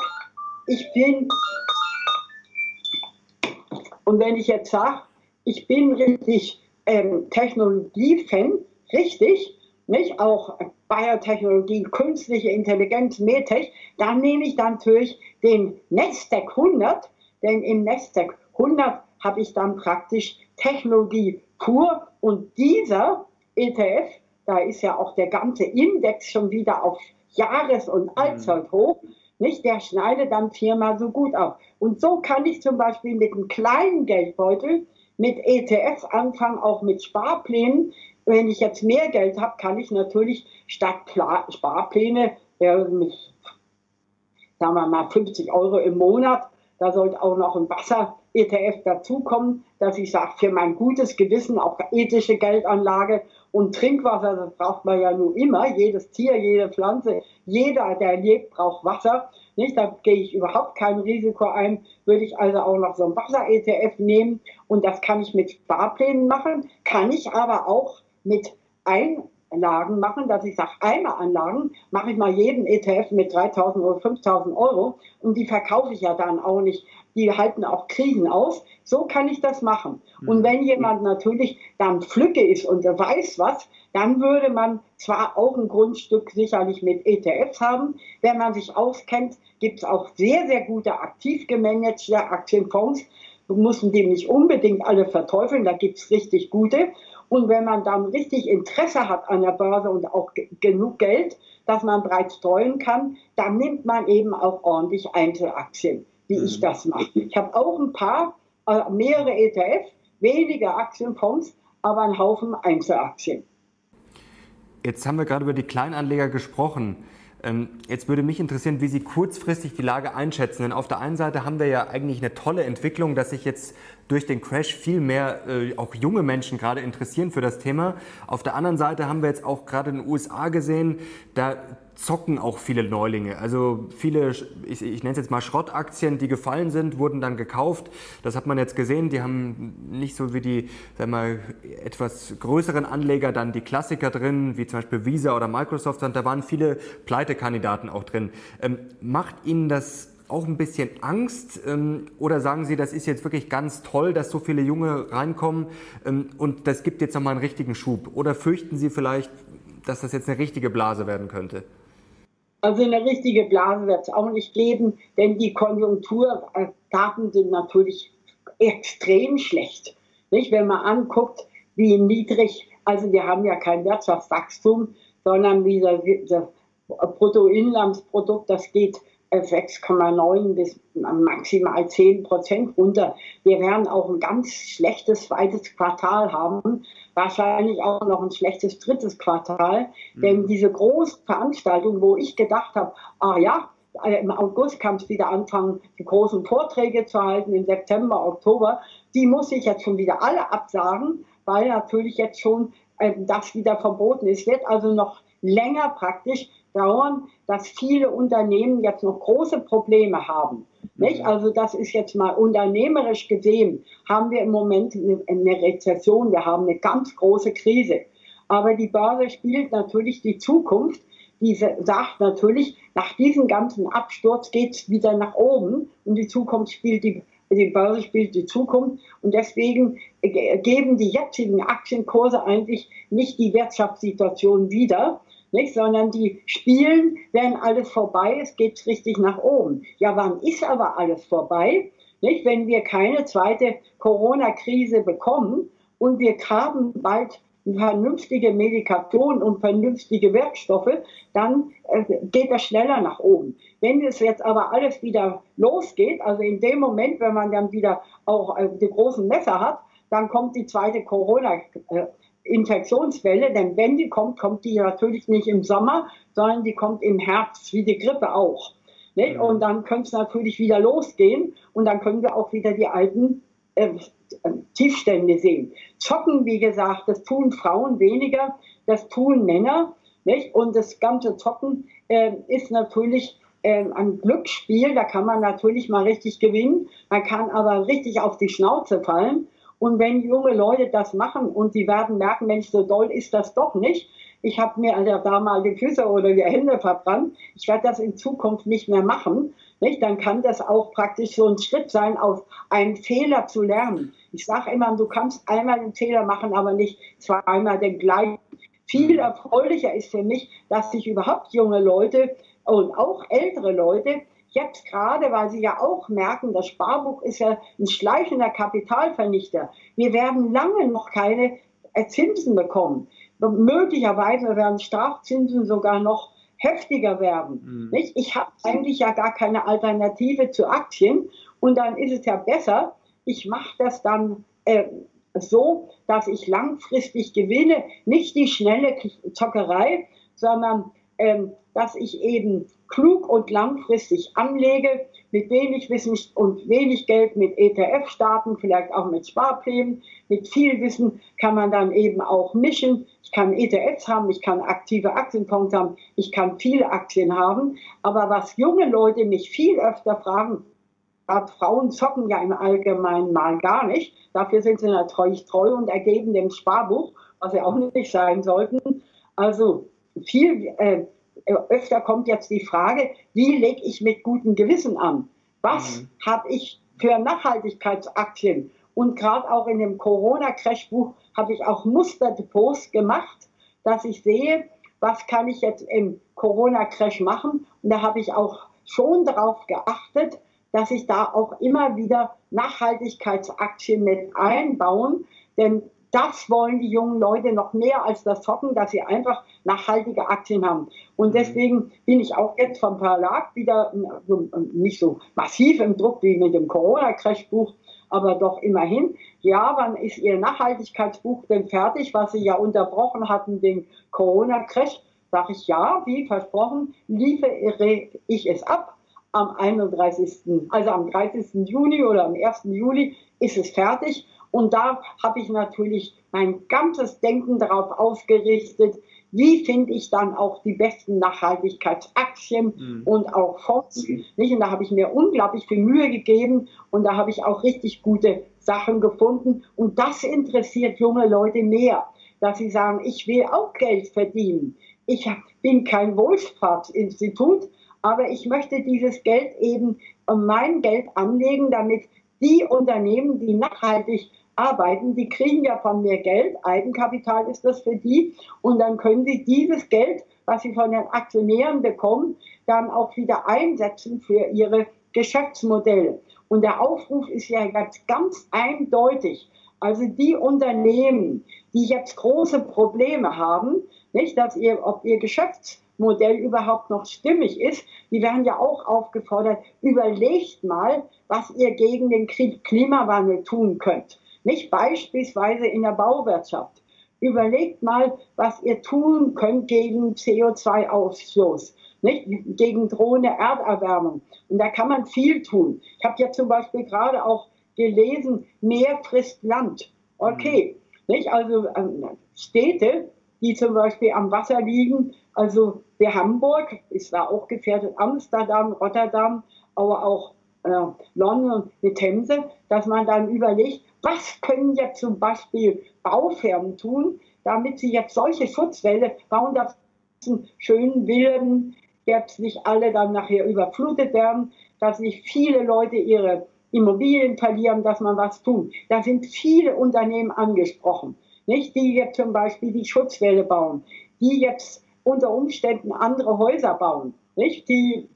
ich bin, und wenn ich jetzt sage, ich bin richtig ähm, Technologie-Fan, richtig, nicht? Auch Biotechnologie, künstliche Intelligenz, Medtech, dann nehme ich dann natürlich den Nasdaq 100, denn im Nasdaq 100 habe ich dann praktisch Technologie pur und dieser ETF, da ist ja auch der ganze Index schon wieder auf Jahres- und mhm. Allzeit hoch, nicht? Der schneidet dann viermal so gut ab. Und so kann ich zum Beispiel mit einem kleinen Geldbeutel, mit ETFs anfangen, auch mit Sparplänen. Wenn ich jetzt mehr Geld habe, kann ich natürlich statt Sparpläne äh, mit, sagen wir mal, 50 Euro im Monat, da sollte auch noch ein Wasser-ETF dazukommen, dass ich sage, für mein gutes Gewissen auch ethische Geldanlage und Trinkwasser, das braucht man ja nur immer. Jedes Tier, jede Pflanze, jeder, der lebt, braucht Wasser. Nicht? Da gehe ich überhaupt kein Risiko ein. Würde ich also auch noch so ein Wasser-ETF nehmen und das kann ich mit Sparplänen machen, kann ich aber auch mit Einlagen machen, dass ich sage, Eimeranlagen mache ich mal jeden ETF mit 3.000 oder 5.000 Euro und die verkaufe ich ja dann auch nicht. Die halten auch Krisen aus. So kann ich das machen. Und mhm. wenn jemand natürlich dann Flücke ist und er weiß was, dann würde man zwar auch ein Grundstück sicherlich mit ETFs haben. Wenn man sich auskennt, gibt es auch sehr, sehr gute aktiv gemanagte Aktienfonds. Wir müssen die nicht unbedingt alle verteufeln, da gibt es richtig gute. Und wenn man dann richtig Interesse hat an der Börse und auch genug Geld, dass man breit streuen kann, dann nimmt man eben auch ordentlich Einzelaktien, wie mhm. ich das mache. Ich habe auch ein paar, äh, mehrere ETF, wenige Aktienfonds, aber einen Haufen Einzelaktien. Jetzt haben wir gerade über die Kleinanleger gesprochen. Ähm, jetzt würde mich interessieren, wie Sie kurzfristig die Lage einschätzen. Denn auf der einen Seite haben wir ja eigentlich eine tolle Entwicklung, dass sich jetzt durch den Crash viel mehr äh, auch junge Menschen gerade interessieren für das Thema. Auf der anderen Seite haben wir jetzt auch gerade in den USA gesehen, da zocken auch viele Neulinge. Also viele, ich, ich nenne es jetzt mal Schrottaktien, die gefallen sind, wurden dann gekauft. Das hat man jetzt gesehen. Die haben nicht so wie die sag mal, etwas größeren Anleger dann die Klassiker drin, wie zum Beispiel Visa oder Microsoft. Und da waren viele Pleitekandidaten auch drin. Ähm, macht Ihnen das auch ein bisschen Angst ähm, oder sagen Sie, das ist jetzt wirklich ganz toll, dass so viele Junge reinkommen ähm, und das gibt jetzt nochmal einen richtigen Schub? Oder fürchten Sie vielleicht, dass das jetzt eine richtige Blase werden könnte? Also eine richtige Blase wird es auch nicht geben, denn die Konjunkturdaten sind natürlich extrem schlecht. Nicht? Wenn man anguckt, wie niedrig, also wir haben ja kein Wirtschaftswachstum, sondern dieser, dieser Bruttoinlandsprodukt, das geht 6,9 bis maximal 10 Prozent runter. Wir werden auch ein ganz schlechtes zweites Quartal haben, wahrscheinlich auch noch ein schlechtes drittes Quartal, mhm. denn diese Großveranstaltung, wo ich gedacht habe, ah ja, äh, im August kann es wieder anfangen, die großen Vorträge zu halten, im September, Oktober, die muss ich jetzt schon wieder alle absagen, weil natürlich jetzt schon äh, das wieder verboten ist. Wird also noch länger praktisch dauern, dass viele Unternehmen jetzt noch große Probleme haben. Nicht? Mhm. Also das ist jetzt mal unternehmerisch gesehen, haben wir im Moment eine Rezession, wir haben eine ganz große Krise. Aber die Börse spielt natürlich die Zukunft. Diese sagt natürlich, nach diesem ganzen Absturz geht es wieder nach oben und die Zukunft spielt die, die Börse spielt die Zukunft und deswegen geben die jetzigen Aktienkurse eigentlich nicht die Wirtschaftssituation wieder, nicht? sondern die spielen, wenn alles vorbei ist, geht es richtig nach oben. Ja, wann ist aber alles vorbei? Nicht? Wenn wir keine zweite Corona-Krise bekommen und wir haben bald vernünftige Medikation und vernünftige Wirkstoffe, dann äh, geht das schneller nach oben. Wenn es jetzt aber alles wieder losgeht, also in dem Moment, wenn man dann wieder auch äh, die großen Messer hat, dann kommt die zweite Corona, äh, Infektionswelle, denn wenn die kommt, kommt die natürlich nicht im Sommer, sondern die kommt im Herbst, wie die Grippe auch. Ne? Und dann könnte es natürlich wieder losgehen und dann können wir auch wieder die alten äh, Tiefstände sehen. Zocken, wie gesagt, das tun Frauen weniger, das tun Männer. Nicht? Und das ganze Zocken äh, ist natürlich äh, ein Glücksspiel, da kann man natürlich mal richtig gewinnen, man kann aber richtig auf die Schnauze fallen. Und wenn junge Leute das machen und sie werden merken, Mensch, so doll ist das doch nicht. Ich habe mir also da mal die Füße oder die Hände verbrannt. Ich werde das in Zukunft nicht mehr machen. Nicht? Dann kann das auch praktisch so ein Schritt sein, auf einen Fehler zu lernen. Ich sage immer, du kannst einmal einen Fehler machen, aber nicht zweimal den gleichen. Viel erfreulicher ist für mich, dass sich überhaupt junge Leute und auch ältere Leute jetzt gerade, weil Sie ja auch merken, das Sparbuch ist ja ein schleichender Kapitalvernichter. Wir werden lange noch keine Zinsen bekommen. Möglicherweise werden Strafzinsen sogar noch heftiger werden. Mhm. Ich habe eigentlich ja gar keine Alternative zu Aktien und dann ist es ja besser, ich mache das dann äh, so, dass ich langfristig gewinne, nicht die schnelle Zockerei, sondern ähm, dass ich eben klug und langfristig anlege, mit wenig Wissen und wenig Geld mit ETF starten, vielleicht auch mit Sparplänen. Mit viel Wissen kann man dann eben auch mischen. Ich kann ETFs haben, ich kann aktive Aktienfonds haben, ich kann viele Aktien haben. Aber was junge Leute mich viel öfter fragen, Gerade Frauen zocken ja im Allgemeinen mal gar nicht. Dafür sind sie natürlich treu und ergeben dem Sparbuch, was sie auch nicht sein sollten. Also viel äh, öfter kommt jetzt die Frage, wie lege ich mit gutem Gewissen an? Was mhm. habe ich für Nachhaltigkeitsaktien? Und gerade auch in dem Corona-Crash-Buch habe ich auch Musterdepots gemacht, dass ich sehe, was kann ich jetzt im Corona-Crash machen. Und da habe ich auch schon darauf geachtet, dass ich da auch immer wieder Nachhaltigkeitsaktien mit einbauen, denn das wollen die jungen Leute noch mehr als das Zocken, dass sie einfach nachhaltige Aktien haben. Und mhm. deswegen bin ich auch jetzt vom Verlag wieder nicht so massiv im Druck wie mit dem Corona-Crash-Buch, aber doch immerhin. Ja, wann ist Ihr Nachhaltigkeitsbuch denn fertig, was Sie ja unterbrochen hatten, den Corona-Crash? Sage ich ja, wie versprochen, liefere ich es ab am 31., also am 30. Juni oder am 1. Juli ist es fertig. Und da habe ich natürlich mein ganzes Denken darauf ausgerichtet, wie finde ich dann auch die besten Nachhaltigkeitsaktien mhm. und auch Fonds. Mhm. Nicht? Und da habe ich mir unglaublich viel Mühe gegeben und da habe ich auch richtig gute Sachen gefunden. Und das interessiert junge Leute mehr, dass sie sagen, ich will auch Geld verdienen. Ich bin kein Wohlfahrtsinstitut, aber ich möchte dieses Geld eben, mein Geld anlegen, damit die Unternehmen, die nachhaltig arbeiten, die kriegen ja von mir Geld, Eigenkapital ist das für die, und dann können sie dieses Geld, was sie von den Aktionären bekommen, dann auch wieder einsetzen für ihre Geschäftsmodelle. Und der Aufruf ist ja ganz, ganz eindeutig. Also die Unternehmen, die jetzt große Probleme haben, nicht, dass ihr, ob ihr Geschäfts Modell überhaupt noch stimmig ist. Die werden ja auch aufgefordert, überlegt mal, was ihr gegen den Klimawandel tun könnt. Nicht beispielsweise in der Bauwirtschaft. Überlegt mal, was ihr tun könnt gegen CO2-Ausstoß, nicht? gegen drohende Erderwärmung. Und da kann man viel tun. Ich habe ja zum Beispiel gerade auch gelesen, Meer frisst Land. Okay, mhm. nicht? also ähm, Städte, die zum Beispiel am Wasser liegen, also der Hamburg ist da auch gefährdet, Amsterdam, Rotterdam, aber auch äh, London mit Themse, dass man dann überlegt, was können jetzt zum Beispiel Baufirmen tun, damit sie jetzt solche Schutzwälle bauen, dass schönen Villen jetzt nicht alle dann nachher überflutet werden, dass nicht viele Leute ihre Immobilien verlieren, dass man was tut. Da sind viele Unternehmen angesprochen, nicht die jetzt zum Beispiel die Schutzwälle bauen, die jetzt unter Umständen andere Häuser bauen, nicht? die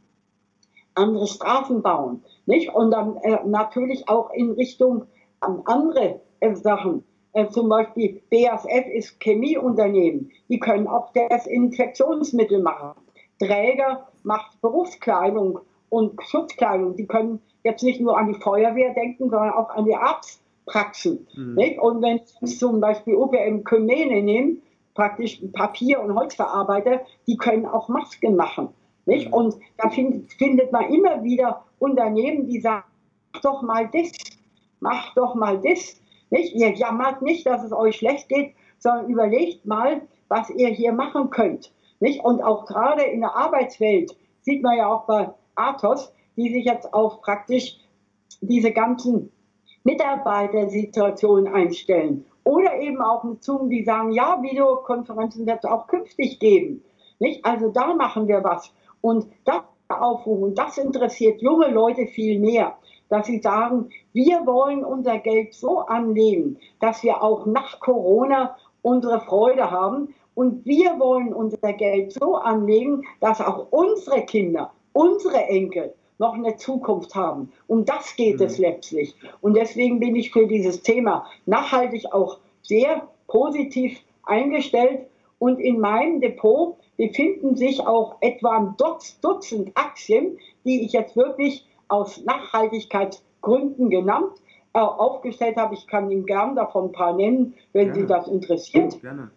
andere Straßen bauen. Nicht? Und dann äh, natürlich auch in Richtung an andere äh, Sachen. Äh, zum Beispiel BASF ist Chemieunternehmen. Die können auch Desinfektionsmittel machen. Träger macht Berufskleidung und Schutzkleidung. Die können jetzt nicht nur an die Feuerwehr denken, sondern auch an die Arztpraxen. Mhm. Und wenn Sie zum Beispiel UPM Kymene nehmen, praktisch Papier- und Holzverarbeiter, die können auch Masken machen. Mhm. Und da find, findet man immer wieder Unternehmen, die sagen, mach doch mal das, mach doch mal das. Nicht? Ihr jammert nicht, dass es euch schlecht geht, sondern überlegt mal, was ihr hier machen könnt. Nicht? Und auch gerade in der Arbeitswelt sieht man ja auch bei Athos, die sich jetzt auf praktisch diese ganzen Mitarbeitersituationen einstellen. Oder eben auch mit Zoom, die sagen, ja, Videokonferenzen wird es auch künftig geben. Nicht? Also da machen wir was. Und das aufrufen, das interessiert junge Leute viel mehr, dass sie sagen, wir wollen unser Geld so anlegen, dass wir auch nach Corona unsere Freude haben. Und wir wollen unser Geld so anlegen, dass auch unsere Kinder, unsere Enkel noch eine Zukunft haben. Um das geht mhm. es letztlich. Und deswegen bin ich für dieses Thema nachhaltig auch sehr positiv eingestellt. Und in meinem Depot befinden sich auch etwa ein Dutzend Aktien, die ich jetzt wirklich aus Nachhaltigkeitsgründen genannt äh, aufgestellt habe. Ich kann Ihnen gern davon ein paar nennen, wenn gerne. Sie das interessiert. Gerne.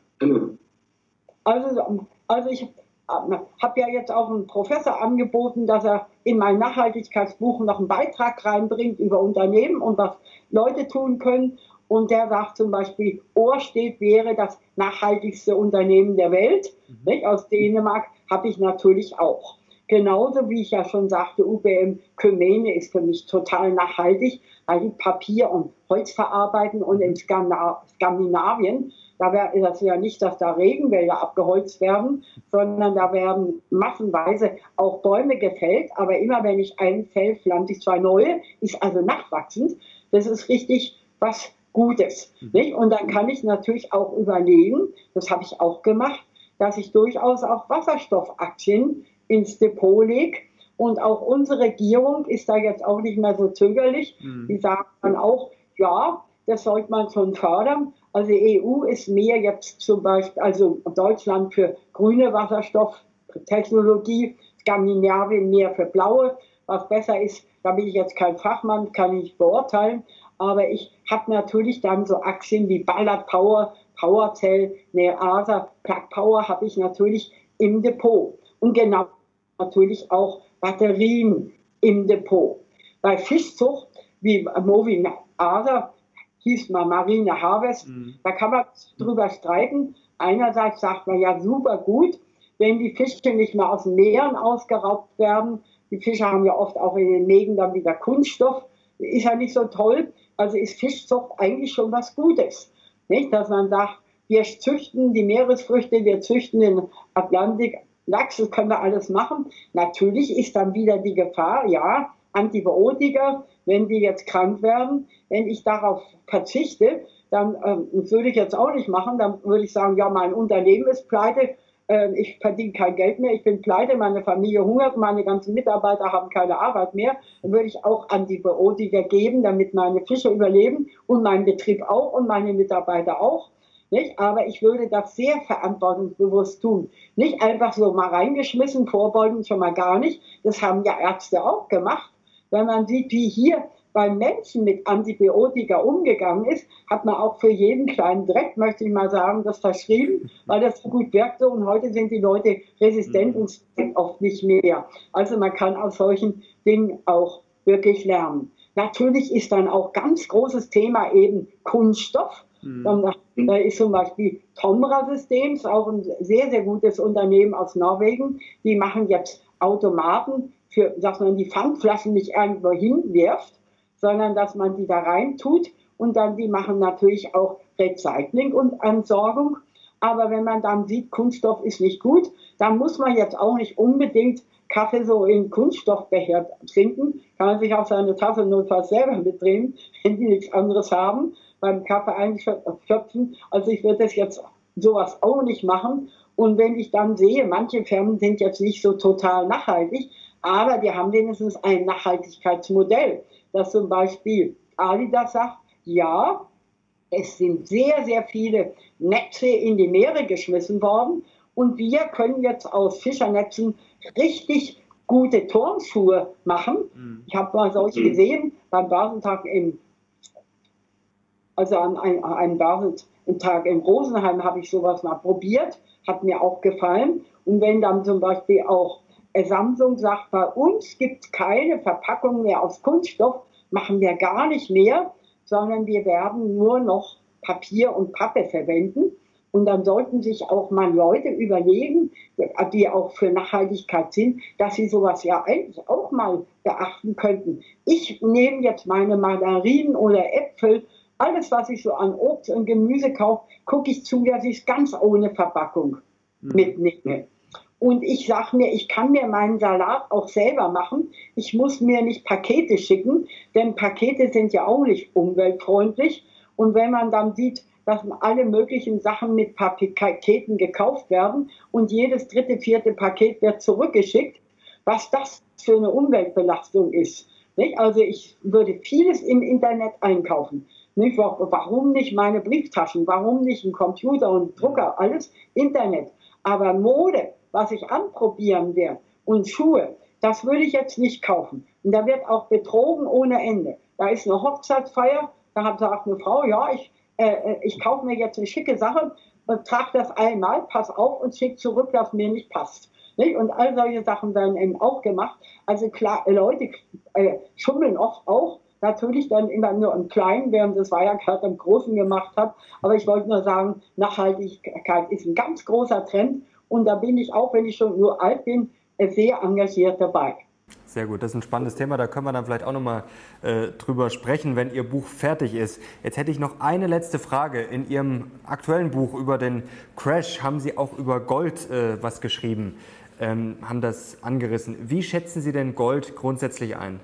Also, also ich habe ja jetzt auch einen Professor angeboten, dass er in mein Nachhaltigkeitsbuch noch einen Beitrag reinbringt über Unternehmen und was Leute tun können. Und der sagt zum Beispiel, Ohrstedt wäre das nachhaltigste Unternehmen der Welt. Mhm. Aus Dänemark habe ich natürlich auch. Genauso wie ich ja schon sagte, UBM Kymene ist für mich total nachhaltig, weil die Papier und Holz verarbeiten und in Skandinavien da ist es ja nicht, dass da Regenwälder abgeholzt werden, sondern da werden massenweise auch Bäume gefällt. Aber immer wenn ich einen fäll, pflanze ich zwei neue, ist also nachwachsend. Das ist richtig was Gutes. Nicht? Und dann kann ich natürlich auch überlegen, das habe ich auch gemacht, dass ich durchaus auch Wasserstoffaktien ins Depot lege. Und auch unsere Regierung ist da jetzt auch nicht mehr so zögerlich. Mhm. Die sagen dann auch, ja, das sollte man schon fördern. Also EU ist mehr jetzt zum Beispiel, also Deutschland für grüne Wasserstofftechnologie, Skandinavien mehr für blaue. Was besser ist, da bin ich jetzt kein Fachmann, kann ich beurteilen. Aber ich habe natürlich dann so Aktien wie Ballard Power, PowerCell, Neasa, Plug Power habe ich natürlich im Depot. Und genau natürlich auch Batterien im Depot. Bei Fischzucht wie Movin Asa hieß mal Marine Harvest. Mhm. Da kann man drüber streiten. Einerseits sagt man ja super gut, wenn die Fische nicht mehr aus den Meeren ausgeraubt werden. Die Fische haben ja oft auch in den Mägen dann wieder Kunststoff. Ist ja nicht so toll. Also ist Fischzucht eigentlich schon was Gutes. Nicht? Dass man sagt, wir züchten die Meeresfrüchte, wir züchten den Atlantik, Lachs, das können wir alles machen. Natürlich ist dann wieder die Gefahr, ja, Antibiotika, wenn die jetzt krank werden, wenn ich darauf verzichte, dann ähm, würde ich jetzt auch nicht machen, dann würde ich sagen, ja, mein Unternehmen ist pleite, äh, ich verdiene kein Geld mehr, ich bin pleite, meine Familie hungert, meine ganzen Mitarbeiter haben keine Arbeit mehr, dann würde ich auch Antibiotika geben, damit meine Fische überleben und mein Betrieb auch und meine Mitarbeiter auch. Nicht? Aber ich würde das sehr verantwortungsbewusst tun. Nicht einfach so mal reingeschmissen, vorbeugen schon mal gar nicht. Das haben ja Ärzte auch gemacht. Wenn man sieht, wie hier beim Menschen mit Antibiotika umgegangen ist, hat man auch für jeden kleinen Dreck, möchte ich mal sagen, das verschrieben, weil das so gut wirkte und heute sind die Leute resistent und sind oft nicht mehr. Also man kann aus solchen Dingen auch wirklich lernen. Natürlich ist dann auch ganz großes Thema eben Kunststoff. Mhm. Da ist zum Beispiel Tomra Systems, auch ein sehr, sehr gutes Unternehmen aus Norwegen. Die machen jetzt Automaten für, dass man die Pfandflaschen nicht irgendwo hinwirft, sondern dass man die da rein tut und dann die machen natürlich auch Recycling und Entsorgung. Aber wenn man dann sieht, Kunststoff ist nicht gut, dann muss man jetzt auch nicht unbedingt Kaffee so in Kunststoffbecher trinken. Kann man sich auch seine Tasse notfalls selber mitdrehen, wenn die nichts anderes haben, beim Kaffee einschöpfen. Also ich würde das jetzt sowas auch nicht machen. Und wenn ich dann sehe, manche Firmen sind jetzt nicht so total nachhaltig, aber die haben wenigstens ein Nachhaltigkeitsmodell, dass zum Beispiel Adidas sagt, ja, es sind sehr, sehr viele Netze in die Meere geschmissen worden und wir können jetzt aus Fischernetzen richtig gute Turnschuhe machen. Mhm. Ich habe mal solche gesehen beim Basentag in, also an einem, einem in Rosenheim habe ich sowas mal probiert, hat mir auch gefallen. Und wenn dann zum Beispiel auch Samsung sagt, bei uns gibt es keine Verpackung mehr aus Kunststoff, machen wir gar nicht mehr, sondern wir werden nur noch Papier und Pappe verwenden. Und dann sollten sich auch mal Leute überlegen, die auch für Nachhaltigkeit sind, dass sie sowas ja eigentlich auch mal beachten könnten. Ich nehme jetzt meine Mandarinen oder Äpfel, alles, was ich so an Obst und Gemüse kaufe, gucke ich zu, dass ich es ganz ohne Verpackung mhm. mitnehme. Und ich sage mir, ich kann mir meinen Salat auch selber machen. Ich muss mir nicht Pakete schicken, denn Pakete sind ja auch nicht umweltfreundlich. Und wenn man dann sieht, dass alle möglichen Sachen mit Paketen gekauft werden und jedes dritte, vierte Paket wird zurückgeschickt, was das für eine Umweltbelastung ist. Nicht? Also ich würde vieles im Internet einkaufen. Nicht? Warum nicht meine Brieftaschen? Warum nicht ein Computer und Drucker? Alles Internet. Aber Mode, was ich anprobieren werde und Schuhe, das würde ich jetzt nicht kaufen. Und da wird auch betrogen ohne Ende. Da ist eine Hochzeitsfeier, da hat sagt eine Frau, ja, ich, äh, äh ich kaufe mir jetzt eine schicke Sache und trage das einmal, pass auf und schick zurück, was mir nicht passt. Nicht? Und all solche Sachen werden eben auch gemacht. Also klar, Leute äh, schummeln oft auch. Natürlich dann immer nur im Kleinen, während das Wirecard im Großen gemacht hat. Aber ich wollte nur sagen, Nachhaltigkeit ist ein ganz großer Trend. Und da bin ich auch, wenn ich schon nur alt bin, sehr engagiert dabei. Sehr gut, das ist ein spannendes Thema. Da können wir dann vielleicht auch nochmal äh, drüber sprechen, wenn Ihr Buch fertig ist. Jetzt hätte ich noch eine letzte Frage. In Ihrem aktuellen Buch über den Crash haben Sie auch über Gold äh, was geschrieben ähm, haben das angerissen. Wie schätzen Sie denn Gold grundsätzlich ein?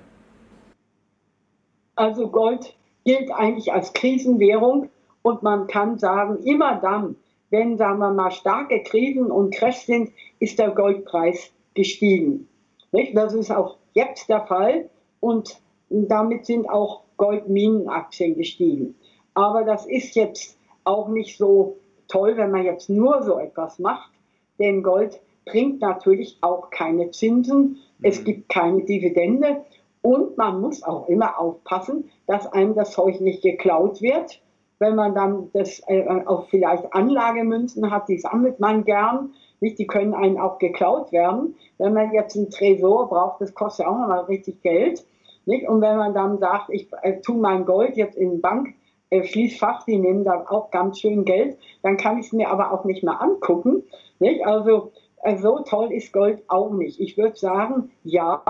Also Gold gilt eigentlich als Krisenwährung und man kann sagen, immer dann, wenn, sagen wir mal, starke Krisen und Crash sind, ist der Goldpreis gestiegen. Nicht? Das ist auch jetzt der Fall und damit sind auch Goldminenaktien gestiegen. Aber das ist jetzt auch nicht so toll, wenn man jetzt nur so etwas macht, denn Gold bringt natürlich auch keine Zinsen, es mhm. gibt keine Dividende und man muss auch immer aufpassen, dass einem das Zeug nicht geklaut wird. Wenn man dann das äh, auch vielleicht Anlagemünzen hat, die sammelt man gern, nicht? die können einem auch geklaut werden. Wenn man jetzt einen Tresor braucht, das kostet auch nochmal richtig Geld. Nicht? Und wenn man dann sagt, ich äh, tue mein Gold jetzt in die Bank, äh, Schließfach, die nehmen da auch ganz schön Geld, dann kann ich es mir aber auch nicht mehr angucken. Nicht? Also äh, so toll ist Gold auch nicht. Ich würde sagen, ja,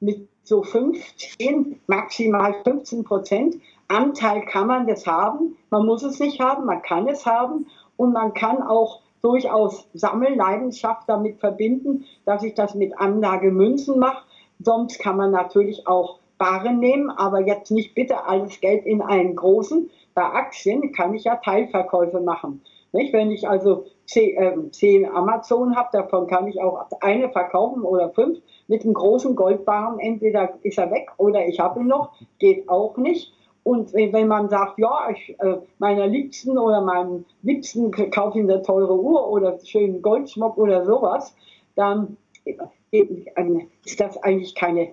mit so 15, maximal 15 Prozent Anteil kann man das haben. Man muss es nicht haben, man kann es haben und man kann auch durchaus Sammelleidenschaft damit verbinden, dass ich das mit Anlagemünzen mache. Sonst kann man natürlich auch Barren nehmen, aber jetzt nicht bitte alles Geld in einen großen. Bei Aktien kann ich ja Teilverkäufe machen. Nicht? Wenn ich also zehn, äh, zehn Amazon habe, davon kann ich auch eine verkaufen oder fünf mit einem großen Goldbarren. Entweder ist er weg oder ich habe ihn noch, geht auch nicht. Und wenn man sagt, ja, ich, äh, meiner Liebsten oder meinem Liebsten kaufe ich eine teure Uhr oder schönen Goldschmuck oder sowas, dann ist das eigentlich keine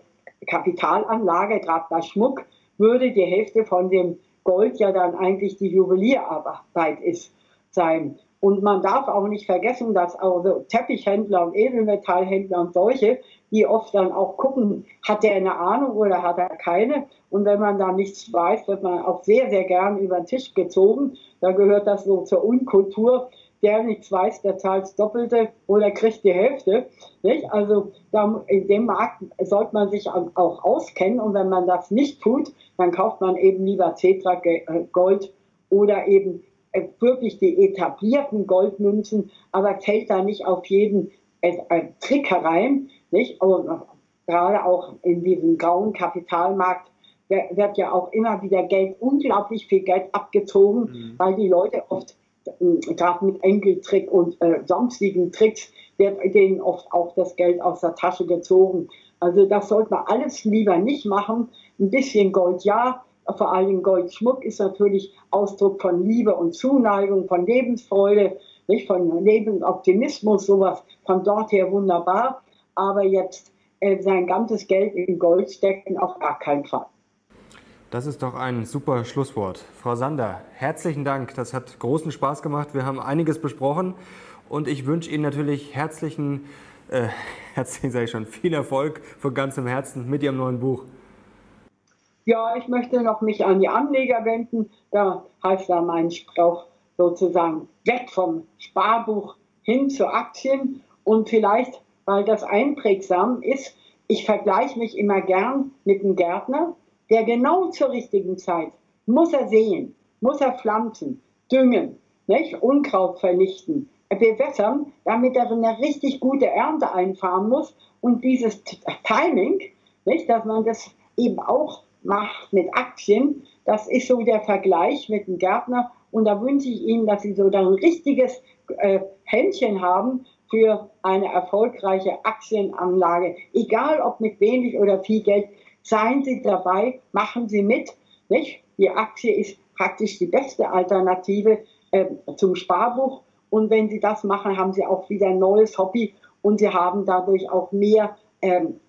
Kapitalanlage, gerade bei Schmuck würde die Hälfte von dem Gold ja dann eigentlich die Juwelierarbeit ist, sein. Und man darf auch nicht vergessen, dass also Teppichhändler und Edelmetallhändler und solche, die oft dann auch gucken, hat er eine Ahnung oder hat er keine. Und wenn man da nichts weiß, wird man auch sehr, sehr gern über den Tisch gezogen. Da gehört das so zur Unkultur. Der nichts weiß, der zahlt das Doppelte oder kriegt die Hälfte. Nicht? Also in dem Markt sollte man sich auch auskennen. Und wenn man das nicht tut, dann kauft man eben lieber Cetra Gold oder eben äh, wirklich die etablierten Goldmünzen, aber fällt da nicht auf jeden äh, äh, Trick herein. Nicht? Und gerade auch in diesem grauen Kapitalmarkt wird ja auch immer wieder Geld, unglaublich viel Geld abgezogen, mhm. weil die Leute oft, äh, gerade mit Enkeltrick und äh, sonstigen Tricks, wird denen oft auch das Geld aus der Tasche gezogen. Also das sollte man alles lieber nicht machen. Ein bisschen Gold ja, vor allem Goldschmuck ist natürlich Ausdruck von Liebe und Zuneigung, von Lebensfreude, nicht von Lebensoptimismus, sowas von dort her wunderbar. Aber jetzt äh, sein ganzes Geld in Gold stecken, auf gar keinen Fall. Das ist doch ein super Schlusswort. Frau Sander, herzlichen Dank. Das hat großen Spaß gemacht. Wir haben einiges besprochen und ich wünsche Ihnen natürlich herzlichen, äh, herzlichen sage ich schon, viel Erfolg von ganzem Herzen mit Ihrem neuen Buch. Ja, ich möchte noch mich an die Anleger wenden. Da heißt da mein Spruch sozusagen weg vom Sparbuch hin zu Aktien. Und vielleicht, weil das einprägsam ist, ich vergleiche mich immer gern mit einem Gärtner, der genau zur richtigen Zeit muss er sehen, muss er pflanzen, düngen, nicht? Unkraut vernichten, bewässern, damit er eine richtig gute Ernte einfahren muss. Und dieses Timing, nicht, dass man das eben auch macht mit Aktien. Das ist so der Vergleich mit dem Gärtner. Und da wünsche ich Ihnen, dass Sie so ein richtiges äh, Händchen haben für eine erfolgreiche Aktienanlage, egal ob mit wenig oder viel Geld, seien Sie dabei, machen Sie mit. Nicht? Die Aktie ist praktisch die beste Alternative äh, zum Sparbuch. Und wenn Sie das machen, haben Sie auch wieder ein neues Hobby und Sie haben dadurch auch mehr ähm,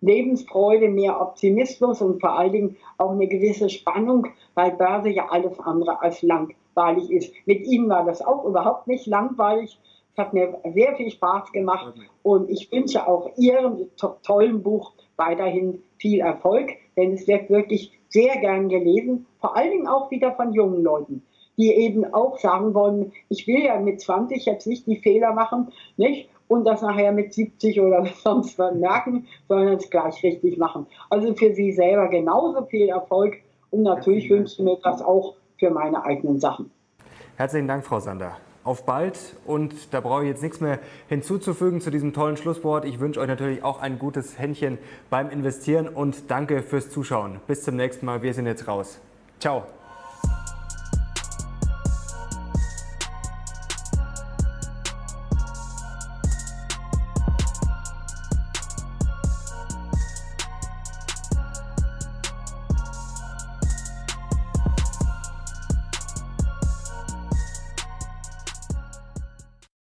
Lebensfreude, mehr Optimismus und vor allen Dingen auch eine gewisse Spannung, weil Börse ja alles andere als langweilig ist. Mit Ihnen war das auch überhaupt nicht langweilig. Es hat mir sehr viel Spaß gemacht und ich wünsche auch Ihrem to tollen Buch weiterhin viel Erfolg, denn es wird wirklich sehr gern gelesen, vor allen Dingen auch wieder von jungen Leuten, die eben auch sagen wollen, ich will ja mit 20 jetzt nicht die Fehler machen, nicht? Und das nachher mit 70 oder sonst was merken, sondern es gleich richtig machen. Also für sie selber genauso viel Erfolg und natürlich wünsche ich mir das auch für meine eigenen Sachen. Herzlichen Dank, Frau Sander auf bald und da brauche ich jetzt nichts mehr hinzuzufügen zu diesem tollen Schlusswort. Ich wünsche euch natürlich auch ein gutes Händchen beim Investieren und danke fürs Zuschauen. Bis zum nächsten Mal. Wir sind jetzt raus. Ciao.